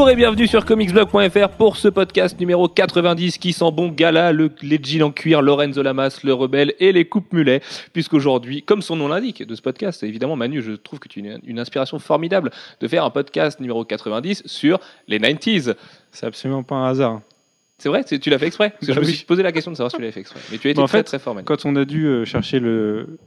Bonjour et bienvenue sur comicsblog.fr pour ce podcast numéro 90 qui sent bon gala, le, les jeans en cuir, Lorenzo Lamas, le rebelle et les coupes mulets. Puisqu'aujourd'hui, comme son nom l'indique de ce podcast, évidemment Manu, je trouve que tu as une, une inspiration formidable de faire un podcast numéro 90 sur les 90s. C'est absolument pas un hasard. C'est vrai? Tu l'as fait exprès? Parce que Je me suis posé la question de savoir si tu l'avais fait exprès. Mais tu as été en très fait, très fort Manu. Quand on a dû euh, chercher le,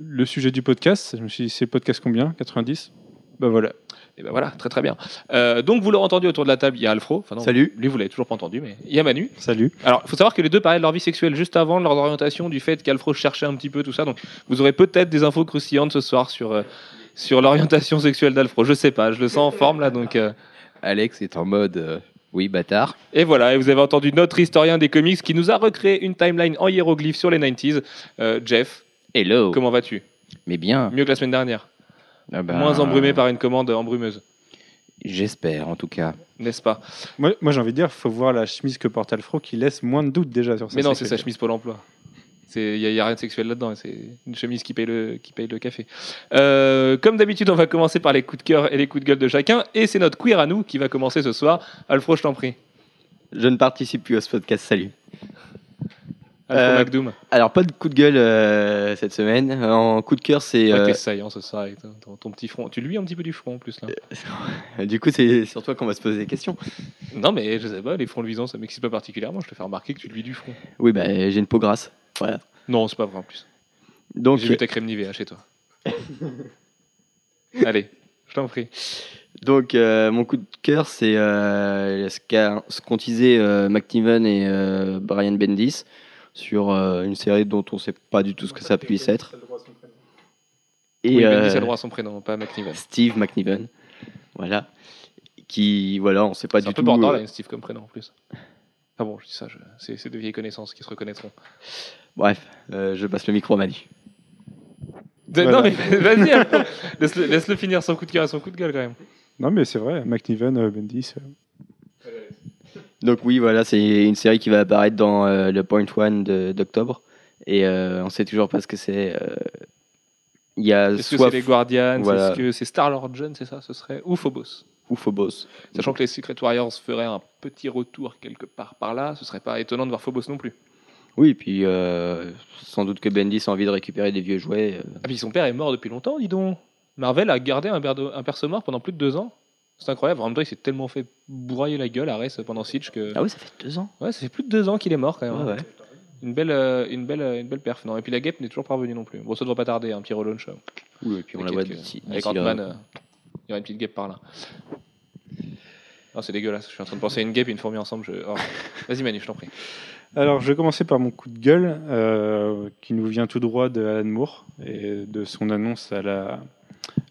le sujet du podcast, je me suis dit, c'est podcast combien? 90 Bah voilà. Et ben voilà, très très bien. Euh, donc vous l'aurez entendu autour de la table, il y a Alfro. Enfin, non, Salut. Lui vous l'avez toujours pas entendu, mais il y a Manu. Salut. Alors, il faut savoir que les deux parlaient de leur vie sexuelle juste avant, de leur orientation, du fait qu'Alfro cherchait un petit peu tout ça. Donc, vous aurez peut-être des infos croustillantes ce soir sur, euh, sur l'orientation sexuelle d'Alfro. Je sais pas, je le sens en forme là. Donc, euh, Alex est en mode oui, bâtard. Et voilà, et vous avez entendu notre historien des comics qui nous a recréé une timeline en hiéroglyphes sur les 90s. Euh, Jeff, Hello. comment vas-tu? Mais bien. Mieux que la semaine dernière. Ah bah, Moins embrumé par une commande embrumeuse, J'espère, en tout cas. n'est-ce pas? Moi, moi j'ai envie de dire, faut voir la chemise que porte Alfro qui laisse moins de doute déjà sur ça. Mais non, c'est sa chemise Pôle emploi. Il n'y a rien de sexuel là-dedans, c'est une chemise qui paye le, qui paye le café. Euh, comme d'habitude, on va commencer par les coups de cœur et les coups de gueule de chacun, et c'est notre queer à nous qui va commencer ce soir. Alfro, je t'en prie. Je ne participe plus à ce podcast, salut. Euh. Alors, pas de coup de gueule euh, cette semaine. En coup de cœur, c'est. Ouais, euh, T'es saillant ce soir avec ton, petit front. Tu lui un petit peu du front en plus là. du coup, c'est sur toi qu'on va se poser des questions. Non, mais je sais pas, les fronts luisants ça m'excite pas particulièrement. Je te fais remarquer que tu lui du front. Oui, bah, j'ai une peau grasse. Voilà. Non, c'est pas vrai en plus. Donc, J'ai vu ta crème Nivea chez toi. Allez, je t'en prie. donc euh, mon coup de cœur, c'est euh, ce qu'ont teasé euh, McNiven et Brian Bendis sur euh, une série dont on sait pas du tout ce que ça puisse être. Et oui, euh, Bendy, c'est le droit à son prénom, pas McNiven. Steve McNiven. Voilà. Qui, voilà, on sait pas C'est du un peu tout. bordel, euh, Steve comme prénom en plus. Ah bon, je dis ça, je- c'est c'est de vieilles connaissances qui se reconnaîtront. Bref, euh, je passe le micro à Manu. De- Voilà. Non, mais vas-y, Alfro. laisse-le finir son coup de cœur et son coup de gueule quand même. Non, mais c'est vrai, McNiven, euh, Bendis. Euh, Donc oui, voilà, c'est une série qui va apparaître dans euh, le Point One d'octobre. Et euh, on sait toujours pas ce que c'est. euh, Il y a Est-ce que c'est les Guardians? Voilà. Est-ce que c'est Star-Lord John, c'est ça Ce serait Ou Phobos ou Phobos. Sachant que les Secret Warriors feraient un petit retour quelque part par là, ce serait pas étonnant de voir Phobos non plus. Oui, puis euh, sans doute que Bendis a envie de récupérer des vieux jouets. euh. Ah, puis son père est mort depuis longtemps, dis donc. Marvel a gardé un perso mort pendant plus de deux ans. C'est incroyable. En même temps, il s'est tellement fait bourrailler la gueule à Rest pendant Siege que. Ah oui, ça fait deux ans. Ouais, ça fait plus de deux ans qu'il est mort quand même. Ouais, ouais. Une belle, euh, une belle, euh, une belle perf. Non. Et puis la Guêpe n'est toujours pas revenue non plus. Bon, ça devrait pas tarder, un petit relaunch. euh, Oui, et puis on la voit d'ici. Avec. Ant-Man, euh, il y aura une petite guêpe par là. Oh, c'est dégueulasse. Je suis en train de penser à une guêpe et une fourmi ensemble. Je... oh. Vas-y Manu, je t'en prie. Alors, je vais commencer par mon coup de gueule, euh, qui nous vient tout droit de Alan Moore et de son annonce à la,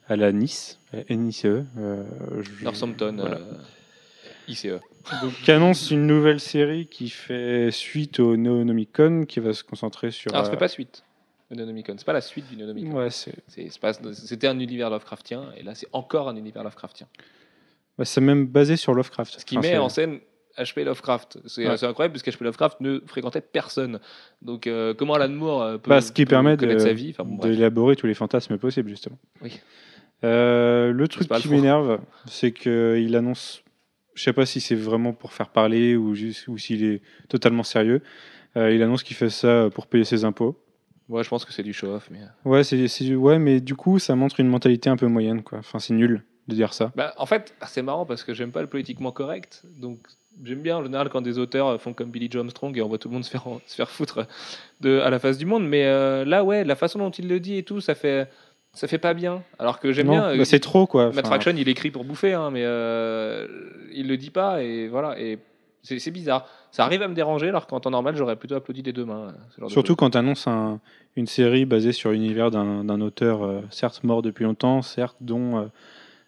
à la Nice, à NICE. euh, je- Northampton, voilà. euh, ICE. Donc, qui annonce une nouvelle série qui fait suite au Neonomicon, qui va se concentrer sur. Alors, ça fait euh, pas suite. Neonomicon. C'est pas la suite du Neonomicon. Ouais, c'est C'est- c'est pas- C'était un univers Lovecraftien et là c'est encore un univers Lovecraftien. c'est même basé sur Lovecraft. Ce qui Enfin, met en scène H.P. Lovecraft. C'est Ouais. incroyable puisque H.P. Lovecraft ne fréquentait personne. Donc euh, comment Alan Moore euh, peut, Bah, ce qui peut permet de- sa vie enfin, bon, d'élaborer tous les fantasmes possibles, justement. Oui. Euh, le truc qui m'énerve, c'est qu'il annonce. Je sais pas si c'est vraiment pour faire parler ou, juste, ou s'il est totalement sérieux. Euh, il annonce qu'il fait ça pour payer ses impôts. Ouais, je pense que c'est du show-off. Mais... Ouais, c'est, c'est- ouais, mais du coup, ça montre une mentalité un peu moyenne, quoi. Enfin, c'est nul de dire ça. Bah, en fait, c'est marrant parce que j'aime pas le politiquement correct. Donc j'aime bien en général quand des auteurs font comme Billy Joe Armstrong et on voit tout le monde se faire, se faire foutre de, à la face du monde. Mais euh, là, ouais, la façon dont il le dit et tout, ça fait, ça fait pas bien. Alors que j'aime bien. bah, euh, c'est trop, quoi. Matt Fraction, il écrit pour bouffer, hein, mais euh, il le dit pas et voilà. Et c'est bizarre. Ça arrive à me déranger, alors qu'en temps normal, j'aurais plutôt applaudi des deux mains. de Surtout quand tu annonces un- une série basée sur l'univers d'un, auteur, euh, certes mort depuis longtemps, certes dont euh,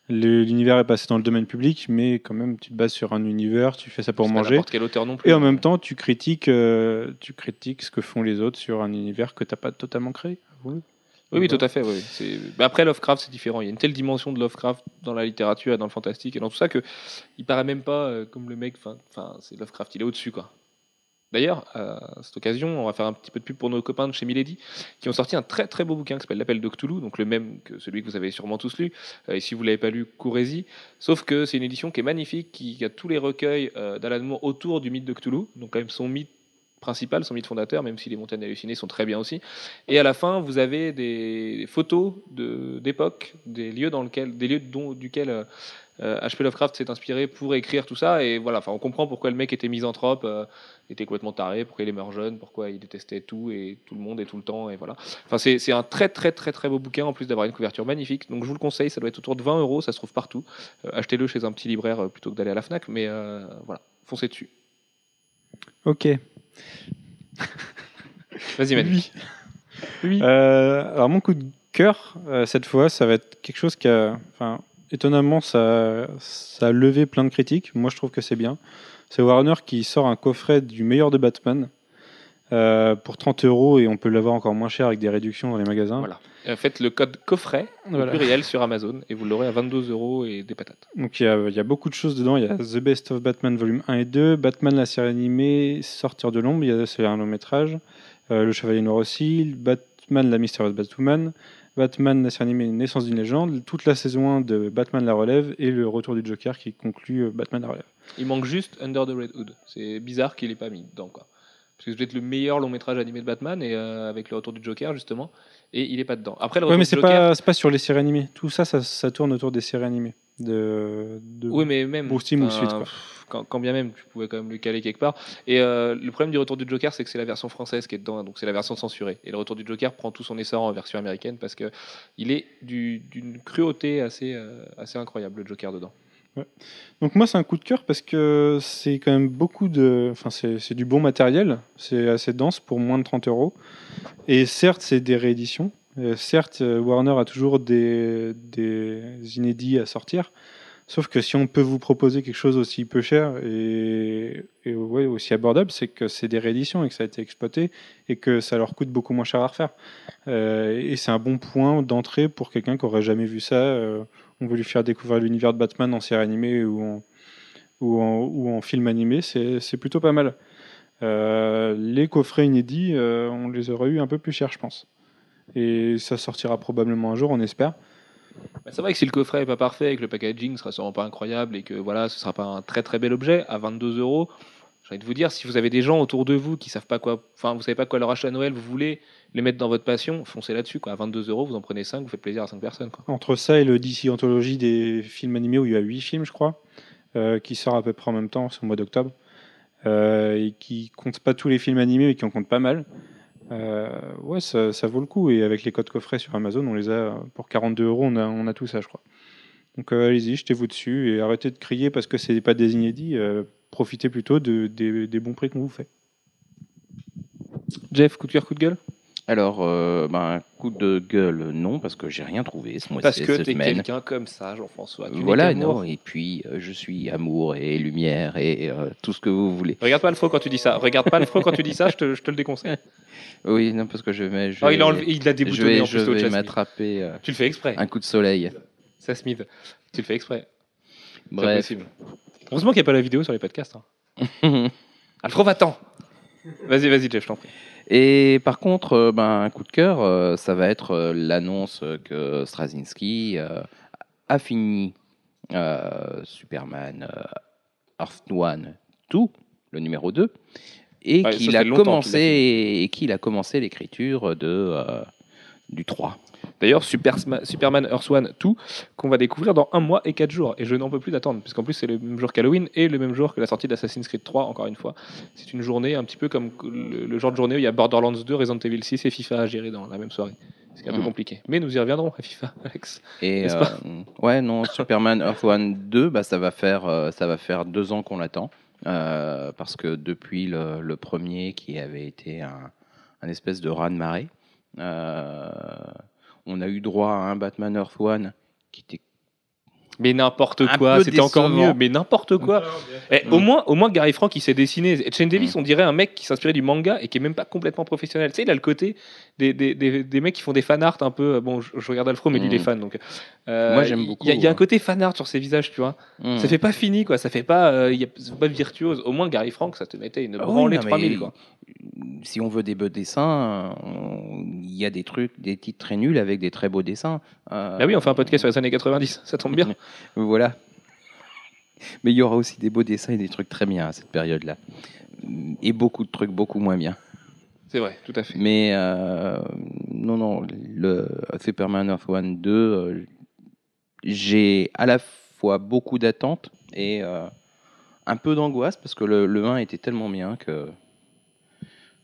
l'univers est passé dans le domaine public, mais quand même, tu te bases sur un univers, tu fais ça pour manger. quel auteur non plus. Et en même temps, tu critiques, euh, tu critiques ce que font les autres sur un univers que tu n'as pas totalement créé. Oui, Oui, oui, tout à fait. Oui. Mais après, Lovecraft, c'est différent. Il y a une telle dimension de Lovecraft dans la littérature et dans le fantastique et dans tout ça que il paraît même pas euh, comme le mec. Enfin, c'est Lovecraft, il est au-dessus, quoi. D'ailleurs, à cette occasion, on va faire un petit peu de pub pour nos copains de chez Milady, qui ont sorti un très très beau bouquin qui s'appelle L'Appel de Cthulhu, donc le même que celui que vous avez sûrement tous lu. Euh, et si vous l'avez pas lu, courez-y. Sauf que c'est une édition qui est magnifique, qui a tous les recueils euh, d'Alan Moore autour du mythe de Cthulhu, donc quand même son mythe principal, son mythe fondateur, même si les montagnes hallucinées sont très bien aussi. Et à la fin, vous avez des photos d'époque, des lieux dans lequel, des lieux dont, duquel euh, euh, H.P. Lovecraft s'est inspiré pour écrire tout ça. Et voilà, enfin, on comprend pourquoi le mec était misanthrope, euh, était complètement taré, pourquoi il est mort jeune, pourquoi il détestait tout et tout le monde et tout le temps. Et voilà. Enfin, c'est un très très très très beau bouquin en plus d'avoir une couverture magnifique. Donc je vous le conseille, ça doit être autour de 20 euros, ça se trouve partout. Euh, Achetez-le chez un petit libraire euh, plutôt que d'aller à la Fnac. Mais voilà, foncez dessus. Ok. Vas-y, Manu. Oui. Oui. Euh, alors mon coup de cœur, euh, cette fois, ça va être quelque chose qui a, enfin, étonnamment, ça, ça a levé plein de critiques. Moi, je trouve que c'est bien. C'est Warner qui sort un coffret du meilleur de Batman euh, pour 30 euros et on peut l'avoir encore moins cher avec des réductions dans les magasins. Voilà. Euh, faites le code coffret Voilà. pluriel sur Amazon et vous l'aurez à 22 euros et des patates. Donc il y, a, il y a beaucoup de choses dedans. Il y a The Best of Batman volume 1 et 2, Batman la série animée, Sortir de l'ombre, il y a c'est un long métrage, euh, Le Chevalier Noir aussi, Batman la mystérieuse Batwoman, Batman la série animée Naissance d'une légende, toute la saison 1 de Batman la relève et le retour du Joker qui conclut euh, Batman la relève. Il manque juste Under the Red Hood. C'est bizarre qu'il ait pas mis dedans quoi. Parce que c'est peut-être le meilleur long métrage animé de Batman et euh, avec le retour du Joker justement et il est pas dedans. Après le Ouais, retour mais du c'est Joker. pas, c'est pas sur les séries animées. Tout ça, ça, ça tourne autour des séries animées. De, de... Oui, mais même. Bruce ou suite, quoi. Quand, quand bien même, tu pouvais quand même le caler quelque part. Et euh, le problème du retour du Joker, c'est que c'est la version française qui est dedans, donc c'est la version censurée. Et le retour du Joker prend tout son essor en version américaine parce que il est du- d'une cruauté assez, euh, assez incroyable, le Joker dedans. Donc moi c'est un coup de cœur parce que c'est quand même beaucoup de, enfin c'est du bon matériel, c'est assez dense pour moins de 30 euros. Et certes c'est des rééditions, Euh, certes euh, Warner a toujours des, des inédits à sortir, sauf que si on peut vous proposer quelque chose aussi peu cher et, ouais, aussi abordable, c'est que c'est des rééditions et que ça a été exploité et que ça leur coûte beaucoup moins cher à refaire. Euh, et c'est un bon point d'entrée pour quelqu'un qui aurait jamais vu ça. On veut lui faire découvrir l'univers de Batman en série animée ou en, film animé, c'est c'est plutôt pas mal. Euh, les coffrets inédits, euh, on les aurait eu un peu plus cher, je pense. Et ça sortira probablement un jour, on espère. Bah, c'est vrai que si le coffret est pas parfait et que le packaging sera sûrement pas incroyable et que voilà, ce sera pas un très très bel objet à 22 euros. J'ai envie de vous dire, si vous avez des gens autour de vous qui savent pas quoi, enfin vous savez pas quoi leur acheter à Noël, vous voulez les mettre dans votre passion, foncez là-dessus. À 22 euros, vous en prenez 5, vous faites plaisir à 5 personnes. Entre ça et le DC Anthologie des films animés, où il y a 8 films, je crois, euh, qui sort à peu près en même temps, c'est au mois d'octobre, euh, et qui compte pas tous les films animés, mais qui en compte pas mal. Euh, ouais, ça, vaut le coup. Et avec les codes coffrets sur Amazon, on les a pour 42 euros, on a, tout ça, je crois. Donc allez-y, jetez-vous dessus et arrêtez de crier parce que c'est pas des inédits. Profitez plutôt de, des, des bons prix qu'on vous fait. Jeff, coup de cœur, coup de gueule? Alors, euh, ben, coup de gueule, non, parce que j'ai rien trouvé ce mois-ci. Parce que t'es quelqu'un comme ça, Jean-François. Voilà, non, et puis euh, je suis amour et lumière et euh, tout ce que vous voulez. Regarde pas le faux quand tu dis ça. Regarde pas le faux quand tu dis ça, je te, je te le déconseille. Oui, non, parce que je vais. Je Oh, il, a enlevé- il l'a je vais, en plus vais m'attraper euh, Tu le fais exprès. un coup de soleil. Ça Smith. Tu le fais exprès. C'est Bref. Heureusement qu'il n'y a pas la vidéo sur les podcasts. Hein. Alfred, va-t'en. Vas-y, vas-y, Jeff, je t'en prie. Et par contre, euh, ben, un coup de cœur, euh, ça va être euh, l'annonce que Straczynski a fini euh, Superman euh, Earth One 2, le numéro 2, et Ouais, qu'il a commencé et qu'il a commencé l'écriture de euh, du 3. D'ailleurs, Superman Earth One 2, qu'on va découvrir dans un mois et quatre jours. Et je n'en peux plus d'attendre, puisqu'en plus, c'est le même jour qu'Halloween et le même jour que la sortie d'Assassin's Creed 3, encore une fois. C'est une journée un petit peu comme le, le genre de journée où il y a Borderlands 2, Resident Evil 6 et FIFA à gérer dans la même soirée. C'est un peu Mhm. compliqué. Mais nous y reviendrons à FIFA, Alex. Et euh, pas? ouais, non, Superman Earth One 2, bah, ça va faire euh, ça va faire deux ans qu'on l'attend euh, parce que depuis le, le premier qui avait été un, un espèce de raz de marée, euh, on a eu droit à un Batman Earth One qui était Mais n'importe quoi, c'était encore mieux. Mais n'importe quoi. Eh, au, moins, au moins, Gary Frank, il s'est dessiné. Et Shane Davis, Mm. on dirait un mec qui s'inspirait du manga et qui est même pas complètement professionnel. Tu sais, il a le côté des, des, des, des mecs qui font des fan art un peu. Bon, je, je regarde Alfro, mais lui, il est Mm. fan. Donc, euh, Moi, j'aime beaucoup, Il y, a- il y a un côté fan art sur ses visages, tu vois. Mm. Ça fait pas fini, quoi. Ça fait pas, euh, il y a- pas virtuose. Au moins, Gary Frank, ça te mettait une Ah oui, branlée non, mais 3000, quoi. Si on veut des beaux dessins, il y a des trucs, des titres très nuls avec des très beaux dessins. Euh, Bah oui, on fait un podcast sur les années 90. Ça tombe bien. Voilà. Mais il y aura aussi des beaux dessins et des trucs très bien à cette période-là. Et beaucoup de trucs beaucoup moins bien. C'est vrai, tout à fait. Mais euh, non, non, le Superman Earth One 2, euh, j'ai à la fois beaucoup d'attentes et euh, un peu d'angoisse parce que le, le 1 était tellement bien que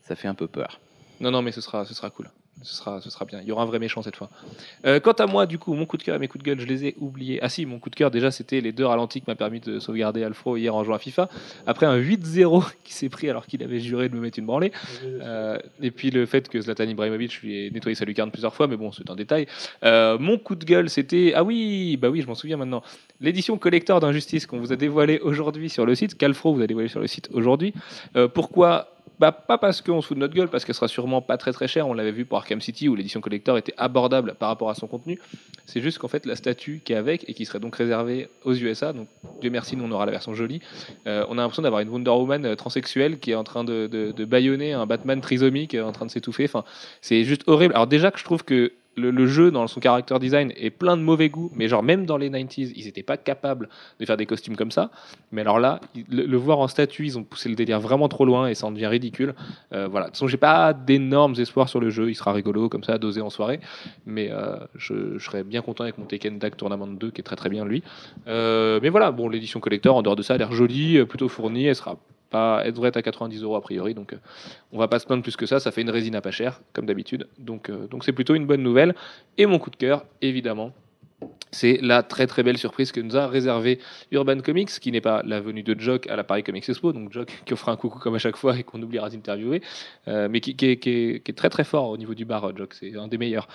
ça fait un peu peur. Non, non, mais ce sera, ce sera cool. Ce sera, ce sera bien. Il y aura un vrai méchant cette fois. Euh, quant à moi, du coup, mon coup de cœur et mes coups de gueule, je les ai oubliés. Ah si, mon coup de cœur, déjà, c'était les deux ralentis qui m'a permis de sauvegarder Alfro hier en jouant à FIFA. Après un 8-0 qui s'est pris alors qu'il avait juré de me mettre une branlée. Euh, et puis le fait que Zlatan Ibrahimovic lui ait nettoyé sa lucarne plusieurs fois, mais bon, c'est un détail. Euh, mon coup de gueule, c'était. Ah oui, bah oui, je m'en souviens maintenant. L'édition collector d'Injustice qu'on vous a dévoilée aujourd'hui sur le site, qu'Alfro vous a dévoilé sur le site aujourd'hui. Pourquoi bah, pas parce qu'on se fout de notre gueule, parce qu'elle sera sûrement pas très très chère. On l'avait vu pour Arkham City où l'édition collector était abordable par rapport à son contenu. C'est juste qu'en fait, la statue qui est avec et qui serait donc réservée aux USA, donc Dieu merci, nous on aura la version jolie. euh, on a l'impression d'avoir une Wonder Woman euh, transsexuelle qui est en train de, de, de bâillonner un Batman trisomique euh, en train de s'étouffer. Enfin, c'est juste horrible. Alors, déjà que je trouve que le, jeu, dans son character design, est plein de mauvais goût, mais genre, même dans les 90s, ils n'étaient pas capables de faire des costumes comme ça. Mais alors là, le, voir en statue, ils ont poussé le délire vraiment trop loin et ça en devient ridicule. Euh, voilà. De toute façon, j'ai pas d'énormes espoirs sur le jeu. Il sera rigolo comme ça à doser en soirée. Mais euh, je, serais bien content avec mon Tekken Tag Tournament 2 qui est très très bien lui. Euh, mais voilà, bon, l'édition collector en dehors de ça a l'air jolie, plutôt fournie. Elle sera pas, elle être à 90 euros a priori. Donc euh, on va pas se plaindre plus que ça. Ça fait une résine à pas cher comme d'habitude. Donc euh, donc c'est plutôt une bonne nouvelle. Et mon coup de cœur, évidemment. C'est la très très belle surprise que nous a réservé Urban Comics, qui n'est pas la venue de Jock à la Paris Comics Expo, donc Jock qui offre un coucou comme à chaque fois et qu'on oubliera d'interviewer, euh, mais qui, est, qui est- qui est très très fort au niveau du bar, Jock, c'est un des meilleurs.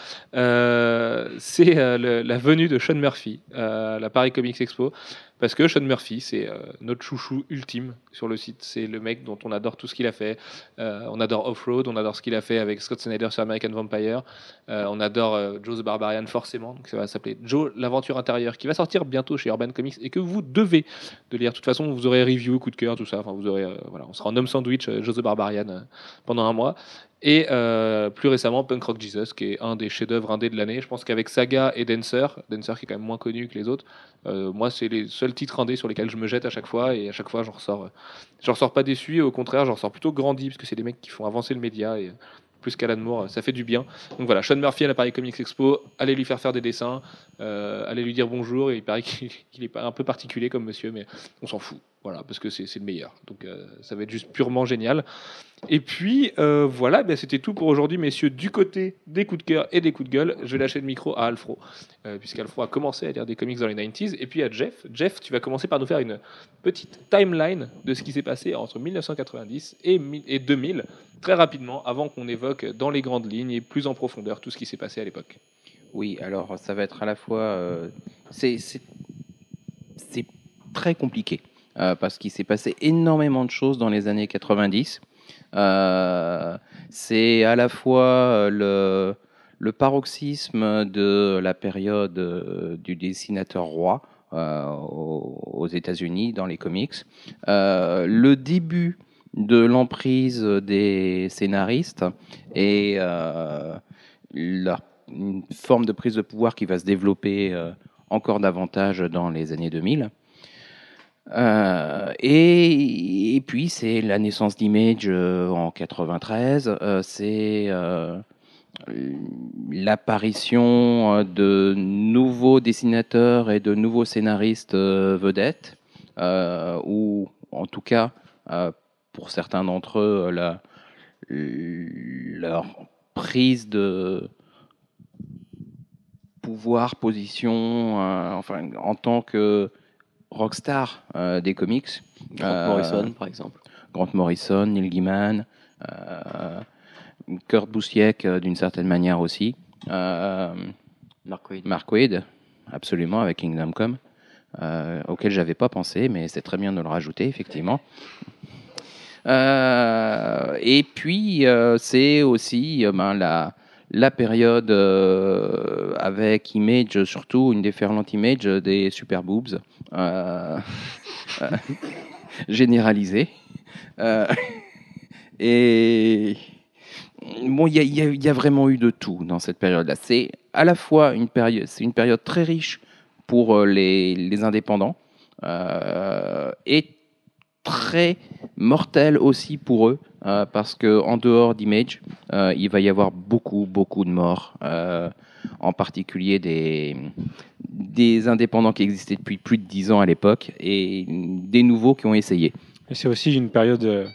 C'est la venue de Sean Murphy à la Paris Comics Expo, parce que Sean Murphy, c'est euh, notre chouchou ultime sur le site. C'est le mec dont on adore tout ce qu'il a fait. Euh, on adore Off-Road, on adore ce qu'il a fait avec Scott Snyder sur American Vampire. Euh, on adore Joe the Barbarian forcément, donc ça va s'appeler Joe l'aventure intérieure, qui va sortir bientôt chez Urban Comics et que vous devez de lire. De toute façon, vous aurez review, coup de cœur, tout ça. Enfin, vous aurez, voilà, on sera en homme sandwich, Joe the Barbarian pendant un mois. Et euh, plus récemment, Punk Rock Jesus, qui est un des chefs-d'œuvre indés de l'année. Je pense qu'avec Saga et Dancer, Dancer qui est quand même moins connu que les autres, euh, moi, c'est les seuls titres indés sur lesquels je me jette à chaque fois. Et à chaque fois, j'en ressors, euh, ressors pas déçu. Au contraire, j'en ressors plutôt grandi, parce que c'est des mecs qui font avancer le média. Et plus qu'Alan Moore, ça fait du bien. Donc voilà, Sean Murphy à la Paris Comics Expo, allez lui faire faire des dessins, allez lui dire bonjour. Et il paraît qu'il est un peu particulier comme monsieur, mais on s'en fout. Voilà, parce que c'est le meilleur. Donc euh, ça va être juste purement génial. Et puis euh, voilà, ben, c'était tout pour aujourd'hui, messieurs. Du côté des coups de cœur et des coups de gueule, je vais lâcher le micro à Alfro, euh, puisqu'Alfro a commencé à lire des comics dans les 90s, et puis à Jeff. Jeff, tu vas commencer par nous faire une petite timeline de ce qui s'est passé entre 1990 et, et 2000, très rapidement, avant qu'on évoque dans les grandes lignes et plus en profondeur tout ce qui s'est passé à l'époque. Oui, alors ça va être à la fois. euh, c'est très compliqué euh, parce qu'il s'est passé énormément de choses dans les années 90. Euh, c'est à la fois euh, le, paroxysme de la période du dessinateur roi aux, États-Unis dans les comics, le début de l'emprise des scénaristes et une forme de prise de pouvoir qui va se développer encore davantage dans les années 2000. Euh, et, puis c'est la naissance d'Image euh, en 93, euh, c'est l'apparition de nouveaux dessinateurs et de nouveaux scénaristes vedettes, ou en tout cas pour certains d'entre eux la, leur prise de pouvoir, position, enfin, en tant que rockstar euh, des comics. Grant Euh, Morrison, par exemple. Grant Morrison, Neil Gaiman, euh, Kurt Busiek d'une certaine manière aussi, Mark Waid. Mark Waid, absolument avec Kingdom Come. euh, auquel j'avais pas pensé, mais c'est très bien de le rajouter, effectivement. Euh, et puis, euh, c'est aussi ben, la, la période euh, avec Image, surtout une déferlante Image des super boobs, euh, euh, généralisée. Et bon, il y a, vraiment eu de tout dans cette période-là. C'est à la fois une période, c'est une période très riche pour les, les indépendants et très mortelle aussi pour eux euh, parce que en dehors d'Image, euh, il va y avoir beaucoup beaucoup de morts, euh, en particulier des des indépendants qui existaient depuis plus de 10 ans à l'époque et des nouveaux qui ont essayé. C'est aussi une période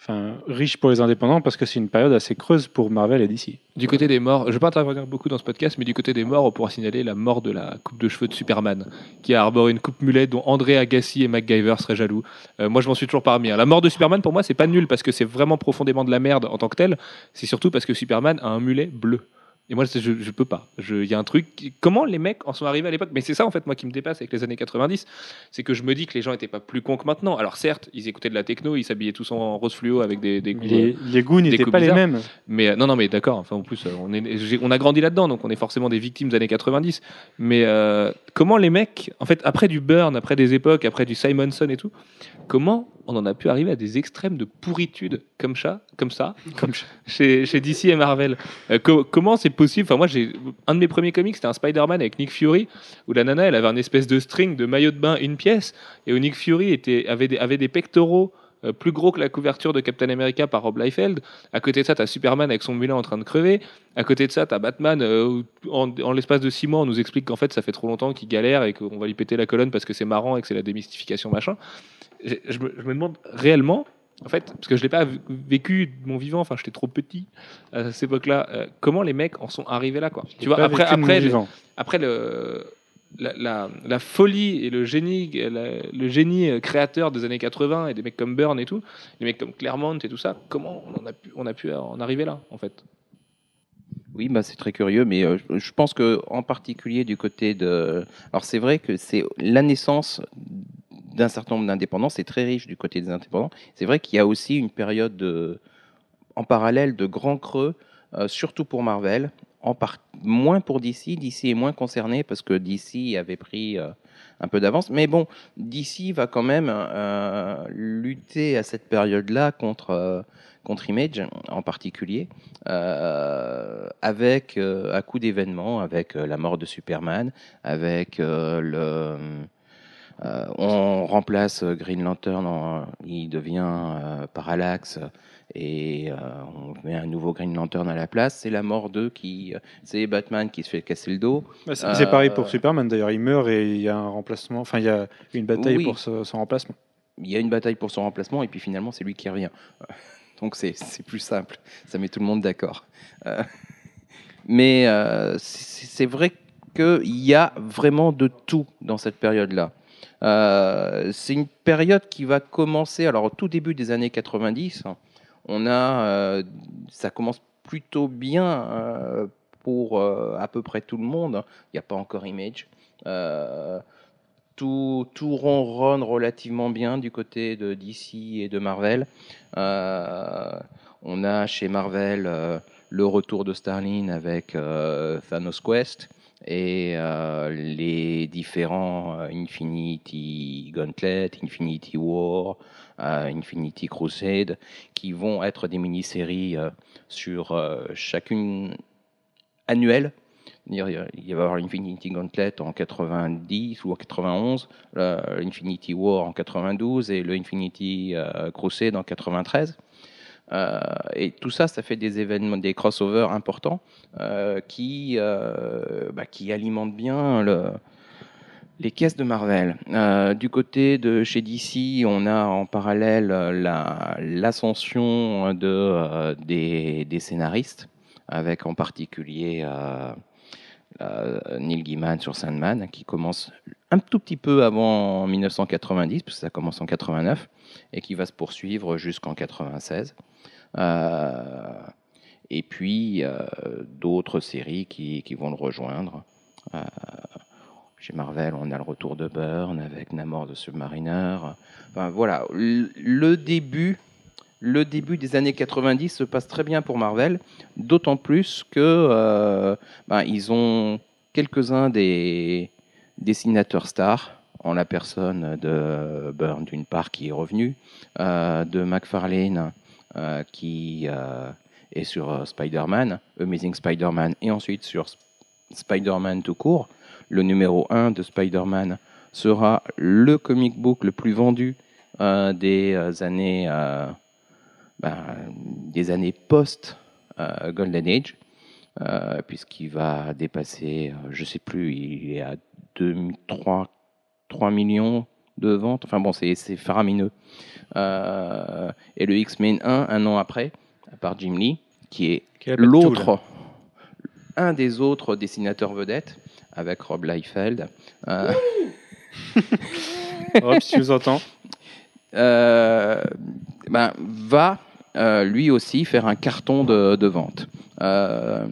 enfin, riche pour les indépendants parce que c'est une période assez creuse pour Marvel et DC. Du côté des morts, je ne vais pas intervenir beaucoup dans ce podcast, mais du côté des morts, on pourra signaler la mort de la coupe de cheveux de Superman, qui a arboré une coupe mulet dont André Agassi et MacGyver seraient jaloux. Euh, moi, je m'en suis toujours pas remis. hein. La mort de Superman, pour moi, c'est pas nul parce que c'est vraiment profondément de la merde en tant que tel. C'est surtout parce que Superman a un mulet bleu. Et moi, je, je peux pas. Il y a un truc. Comment les mecs en sont arrivés à l'époque? Mais c'est ça, en fait, moi, qui me dépasse avec les années 90. C'est que je me dis que les gens étaient pas plus cons que maintenant. Alors, certes, ils écoutaient de la techno, ils s'habillaient tous en rose fluo avec des, des les, les goûts n'étaient pas les mêmes. mais euh, non, non, mais d'accord. Enfin, en plus, euh, on, est, j'ai- on a grandi là-dedans, donc on est forcément des victimes des années 90. Mais euh, comment les mecs, en fait, après du Burn, après des époques, après du Simonson et tout, comment on en a pu arriver à des extrêmes de pourritude comme ça, comme ça, Comme chez, chez DC et Marvel. Euh, co- Comment c'est possible? Enfin, moi, j'ai un de mes premiers comics, c'était un Spider-Man avec Nick Fury, où la nana, elle avait un espèce de string de maillot de bain une pièce, et où Nick Fury était, avait, des, avait des pectoraux euh, plus gros que la couverture de Captain America par Rob Liefeld. À côté de ça, tu as Superman avec son mulet en train de crever. À côté de ça, tu as Batman. euh, en en l'espace de six mois, on nous explique qu'en fait, ça fait trop longtemps qu'il galère et qu'on va lui péter la colonne parce que c'est marrant et que c'est la démystification machin. Je me, je me demande réellement, en fait, parce que je l'ai pas vécu de mon vivant, enfin, j'étais trop petit à cette époque-là, euh, comment les mecs en sont arrivés là, quoi. Tu vois, après, après, après le, la, folie et le génie, le génie euh, créateur des années 80 et des mecs comme Byrne et tout, les mecs comme Claremont et tout ça, comment on, a pu, pu en arriver là, en fait? Oui, bah, c'est très curieux, mais euh, je- pense que en particulier du côté de. Alors c'est vrai que c'est la naissance d'un certain nombre d'indépendants, c'est très riche du côté des indépendants. C'est vrai qu'il y a aussi une période de, en parallèle de grands creux, euh, surtout pour Marvel, en part... moins pour DC. DC est moins concerné parce que DC avait pris euh, un peu d'avance. Mais bon, DC va quand même euh, lutter à cette période-là contre, euh, contre Image en particulier avec à coup d'événements, avec la mort de Superman, avec le on remplace Green Lantern, il devient Parallax et euh, on met un nouveau Green Lantern à la place. C'est la mort d'eux qui, c'est Batman qui se fait casser le dos. Bah, c'est pareil pour Euh, Superman d'ailleurs, il meurt et il y a un remplacement, enfin il y a une bataille Oui. pour son remplacement. Il y a une bataille pour son remplacement et puis finalement c'est lui qui revient. Donc c'est c'est plus simple, ça met tout le monde d'accord. Euh, mais euh, c'est c'est vrai qu'il y a vraiment de tout dans cette période-là. Euh, c'est une période qui va commencer, alors au tout début des années 90, on a, euh, ça commence plutôt bien euh, pour euh, à peu près tout le monde. Il n'y a pas encore Image. Tout, tout ronronne relativement bien du côté de DC et de Marvel. On a chez Marvel le retour de Starlin avec Thanos Quest et les différents Infinity Gauntlet, Infinity War, euh, Infinity Crusade, qui vont être des mini-séries euh, sur euh, chacune annuelle. Il va y avoir Infinity Gauntlet en 90 ou en 91, le Infinity War en 92 et le Infinity euh, Crusade en 93. Euh, et tout ça, ça fait des événements, des crossovers importants bah, qui alimentent bien le, les caisses de Marvel. Euh, du côté de chez DC, on a en parallèle euh, la- l'ascension de, euh, des, scénaristes, avec en particulier Neil Gaiman sur Sandman, qui commence un tout petit peu avant 1990, parce que ça commence en 89, et qui va se poursuivre jusqu'en 96. Euh, et puis d'autres séries qui vont le rejoindre. Chez Marvel, on a le retour de Burn avec Namor de Submariner. Enfin, voilà, le début, le début des années 90 se passe très bien pour Marvel, d'autant plus que euh, ben, ils ont quelques-uns des dessinateurs stars, en la personne de Byrne d'une part qui est revenu, euh, de McFarlane euh, qui est sur Spider-Man, Amazing Spider-Man, et ensuite sur Sp- Spider-Man tout court. Le numéro 1 de Spider-Man sera le comic book le plus vendu euh, des euh, années euh, ben, des années post euh, Golden Age, puisqu'il va dépasser, je sais plus, il est à 2, 3, 3 millions de ventes. Enfin bon, c'est faramineux. Et le X-Men 1, un an après, par Jim Lee, qui est l'autre, un des autres dessinateurs vedettes, avec Rob Liefeld. Euh, Hop, si tu nous entends. euh, ben, va euh, lui aussi faire un carton de, de vente. Euh,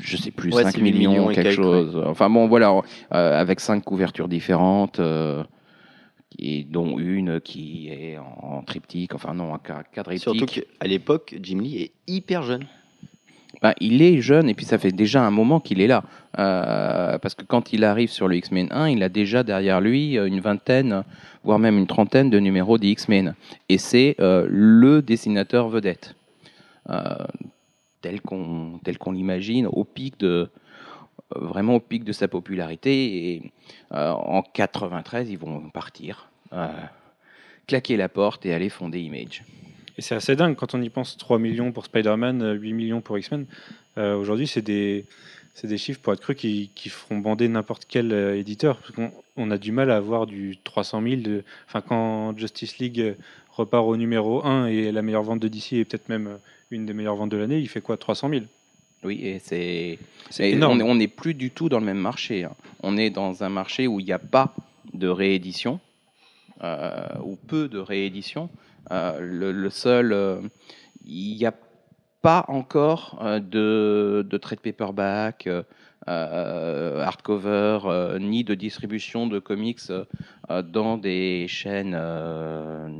je sais plus, Ouais, 5 c'est millions, millions quelque quelques, chose. Enfin bon, voilà, euh, avec cinq couvertures différentes, euh, et dont une qui est en triptyque, enfin non, en quadriptyque. Surtout qu'à l'époque, Jim Lee est hyper jeune. Ben, il est jeune et puis ça fait déjà un moment qu'il est là. Euh, parce que quand il arrive sur le X-Men 1, il a déjà derrière lui euh, une vingtaine, voire même une trentaine de numéros des X-Men. Et c'est euh, le dessinateur vedette. Tel qu'on l'imagine, au pic de vraiment au pic de sa popularité. Et en 93, ils vont partir, claquer la porte et aller fonder Image. Et c'est assez dingue quand on y pense 3 millions pour Spider-Man, euh, 8 millions pour X-Men. Euh, Aujourd'hui, c'est des, c'est des chiffres pour être cru qui, qui feront bander n'importe quel euh, éditeur. Parce qu'on on a du mal à avoir du 300 000. de- Enfin, quand Justice League euh, repart au numéro 1 et la meilleure vente de DC est peut-être même euh, une des meilleures ventes de l'année, il fait quoi 300 000 Oui, et c'est énorme. On n'est plus du tout dans le même marché. hein. On est dans un marché où il n'y a pas de réédition, euh, ou peu de réédition. Euh, le, seul, euh, il n'y a pas encore euh, de, de trade paperback, hardcover, ni de distribution de comics dans des chaînes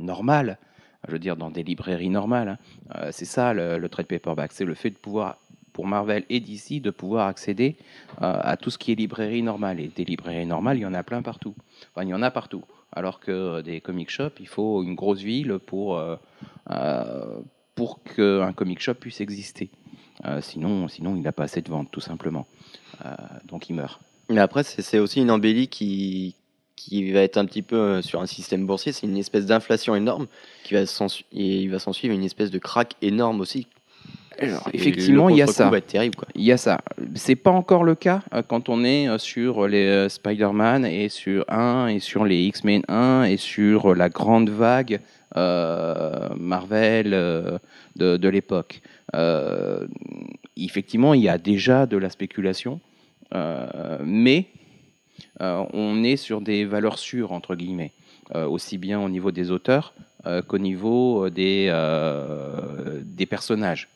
normales. Je veux dire, dans des librairies normales. hein. C'est ça le, le trade paperback, c'est le fait de pouvoir pour Marvel et DC de pouvoir accéder à tout ce qui est librairie normale. Et des librairies normales, il y en a plein partout. Enfin, il y en a partout. Alors que euh, des comic shops, il faut une grosse ville pour, euh, euh, pour qu'un comic shop puisse exister. Sinon, sinon, il n'a pas assez de ventes, tout simplement. Donc, il meurt. Mais après, c'est aussi une embellie qui, qui va être un petit peu sur un système boursier. C'est une espèce d'inflation énorme qui va et il va s'en suivre une espèce de crack énorme aussi. Alors, effectivement, il y a ça. va être terrible, quoi. Il y a ça. C'est pas encore le cas euh, quand on est euh, sur les euh, Spider-Man et sur 1 et sur les X-Men 1 et sur la grande vague euh, Marvel euh, de, de l'époque. Euh, effectivement, il y a déjà de la spéculation, mais on est sur des valeurs sûres, entre guillemets, aussi bien au niveau des auteurs qu'au niveau des, des personnages.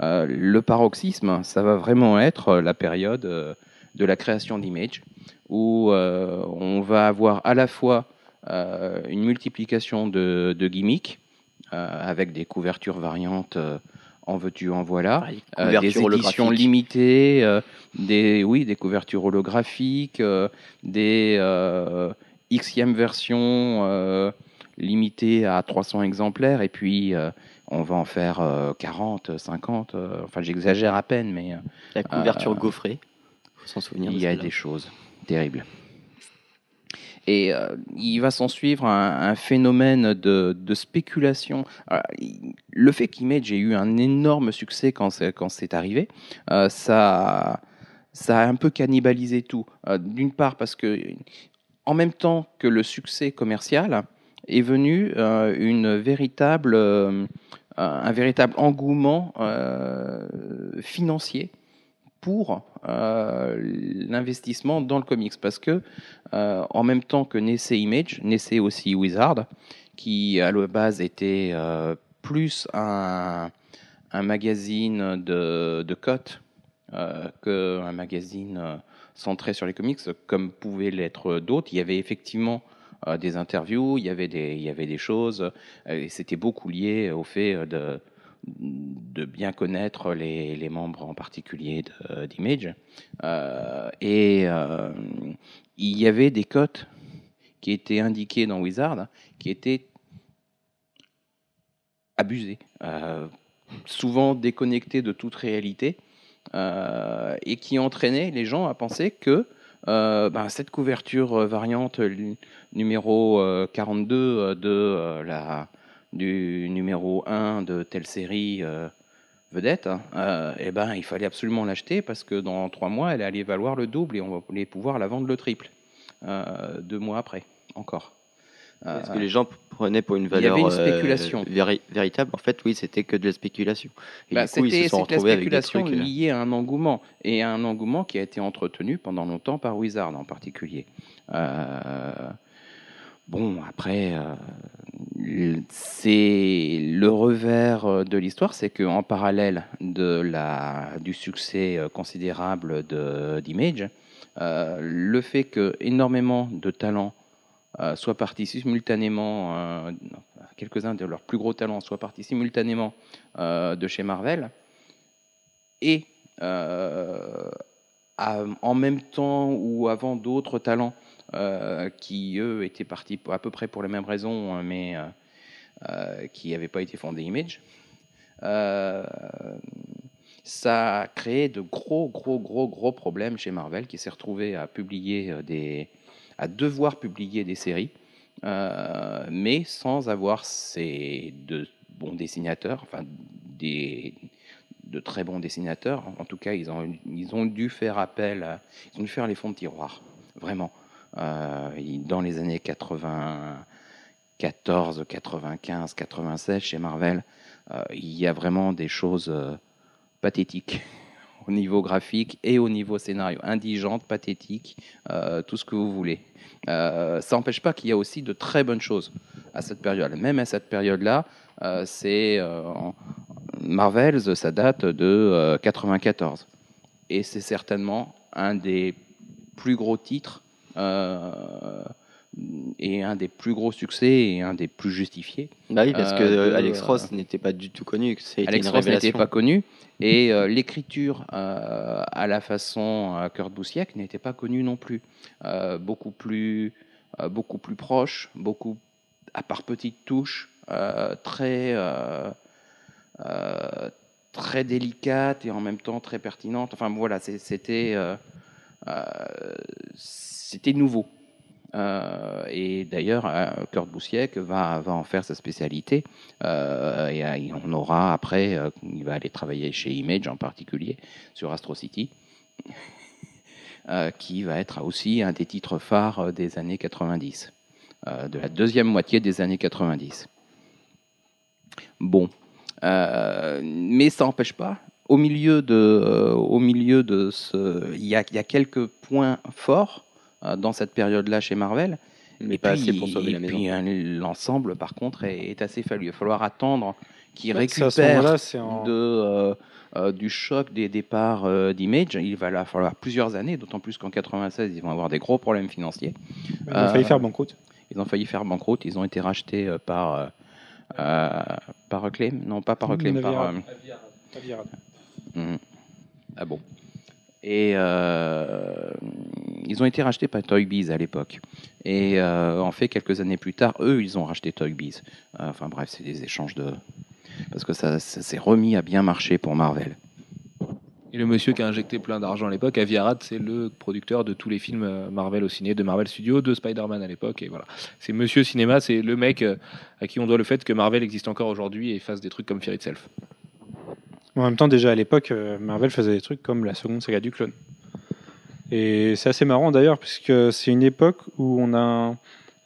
Euh, le paroxysme, ça va vraiment être euh, la période euh, de la création d'Image, où euh, on va avoir à la fois euh, une multiplication de, de gimmicks, avec des couvertures variantes, en veux-tu, en voilà, euh, des éditions limitées, euh, des, oui, des couvertures holographiques, euh, des Xème versions euh, limitées à 300 exemplaires, et puis euh, on va en faire euh, 40, 50, euh, enfin j'exagère à peine, mais euh, La couverture Euh, gaufrée. faut s'en souvenir. il y a des choses terribles. Et euh, il va s'en suivre un, un phénomène de, de spéculation. Alors, le fait qu'Image ait eu un énorme succès quand c'est, quand c'est arrivé, euh, ça, ça a un peu cannibalisé tout. Euh, d'une part parce que, en même temps que le succès commercial, est venu euh, une euh, un véritable engouement euh, financier pour l'investissement dans le comics parce que en même temps que naissait Image, naissait aussi Wizard qui à la base était plus un, magazine de, de cotes qu'un magazine centré sur les comics comme pouvaient l'être d'autres. Il y avait effectivement des interviews, il y avait des, il y avait des choses, euh, et c'était beaucoup lié au fait de, de bien connaître les, les membres en particulier d'Image. Euh, et euh, il y avait des cotes qui étaient indiquées dans Wizard qui étaient abusées, euh, souvent déconnectées de toute réalité, euh, et qui entraînaient les gens à penser que euh, ben, cette couverture euh, variante l- numéro euh, 42 euh, de euh, la du numéro 1 de telle série euh, vedette, hein, euh, eh ben, il fallait absolument l'acheter parce que dans trois mois, elle allait valoir le double et on allait pouvoir la vendre le triple. Euh, deux mois après, encore. Euh, Est-ce que les gens prenaient pour une il y avait valeur une euh, spéculation. véri- véritable En fait, oui, c'était que de la spéculation. Et bah, du coup, ils se sont la retrouvés avec des spéculation trucs. euh, liée à un engouement et à un engouement qui a été entretenu pendant longtemps par Wizard en particulier. Euh, bon, après, euh, c'est le revers de l'histoire, c'est qu'en parallèle de la, du succès considérable d'Image, euh, le fait que énormément de talents euh, soient partis simultanément, euh, quelques-uns de leurs plus gros talents soient partis simultanément euh, de chez Marvel, et en même temps ou avant d'autres talents qui, eux, étaient partis à peu près pour les mêmes raisons, mais qui n'avaient pas été fondés Image, ça a créé de gros, gros, gros, gros problèmes chez Marvel, qui s'est retrouvé à publier des, à devoir publier des séries, euh, mais sans avoir ces de bons dessinateurs, enfin des de très bons dessinateurs. En tout cas, ils ont, ils ont dû faire appel, à- ils ont dû faire les fonds de tiroir, vraiment. Euh, dans les années 94, 95, 96, chez Marvel, euh, il y a vraiment des choses pathétiques au niveau graphique et au niveau scénario, indigentes, pathétiques, euh, tout ce que vous voulez. Euh, ça n'empêche pas qu'il y a aussi de très bonnes choses à cette période. Même à cette période-là, euh, c'est Marvels, ça date de euh, 94. Et c'est certainement un des plus gros titres et un des plus gros succès et un des plus justifiés. Bah oui, parce que Euh, Alex Ross n'était pas du tout connu. que Ça a été Alex une Ross n'était pas connu et euh, l'écriture euh, à la façon Kurt Busiek n'était pas connue non plus. Beaucoup plus, beaucoup plus proche, beaucoup à part petites touches, très, très délicate et en même temps très pertinente. Enfin voilà, c'était, c'était nouveau. Euh, et d'ailleurs, euh, Kurt Busiek va, en faire sa spécialité. Euh, et on aura après, il va aller travailler chez Image en particulier, sur Astro City, qui va être aussi un des titres phares des années 90, euh, de la deuxième moitié des années 90. Bon, mais ça n'empêche pas. Au milieu de, au milieu de ce, il y a, quelques points forts dans cette période-là chez Marvel. Mais Et pas puis, assez pour sauver la et maison. puis, euh, l'ensemble, par contre, est, est assez fallu. Il va falloir attendre qu'il Ouais, c'est à ce récupère moment-là, c'est en- de, euh, euh, du choc des départs euh, d'Image. Il va falloir plusieurs années, d'autant plus qu'en 96, ils vont avoir des gros problèmes financiers. Il a failli Euh, faire banqueroute. Ils ont failli faire banqueroute. Ils ont été rachetés euh, par, euh, euh, par Reclaim. Non, pas par Reclaim, par... Naviera. euh, Aviara. Mhm. Ah bon. Et euh, ils ont été rachetés par Toy Biz à l'époque. Et euh, en fait, quelques années plus tard, eux, ils ont racheté Toy Biz. Euh, enfin bref, c'est des échanges de. Parce que ça, s'est remis à bien marcher pour Marvel. Et le monsieur qui a injecté plein d'argent à l'époque, Avi Arad, c'est le producteur de tous les films Marvel au ciné, de Marvel Studios, de Spider-Man à l'époque. Et voilà. C'est Monsieur Cinéma, c'est le mec à qui on doit le fait que Marvel existe encore aujourd'hui et fasse des trucs comme Fear Itself. En même temps, déjà à l'époque, euh, Marvel faisait des trucs comme la seconde saga du clone. Et c'est assez marrant d'ailleurs, puisque c'est une époque où on a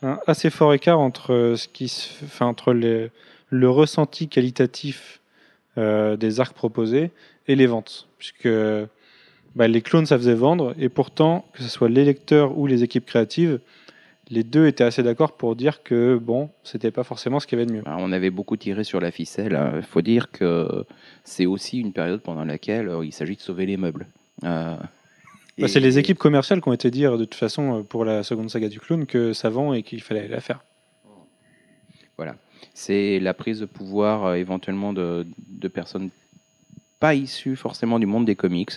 un, assez fort écart entre, euh, ce qui se enfin, entre le ressenti qualitatif euh, des arcs proposés et les ventes. Puisque bah, les clones, ça faisait vendre, et pourtant, que ce soit les lecteurs ou les équipes créatives, les deux étaient assez d'accord pour dire que bon, c'était pas forcément ce qu'il y avait de mieux. Alors, on avait beaucoup tiré sur la ficelle. Il faut dire que c'est aussi une période pendant laquelle euh, il s'agit de sauver les meubles. Euh, Bah, c'est les équipes commerciales qui ont été dire de toute façon euh, pour la seconde saga du clone que ça vend et qu'il fallait la faire. C'est la prise de pouvoir euh, éventuellement de, de personnes pas issues forcément du monde des comics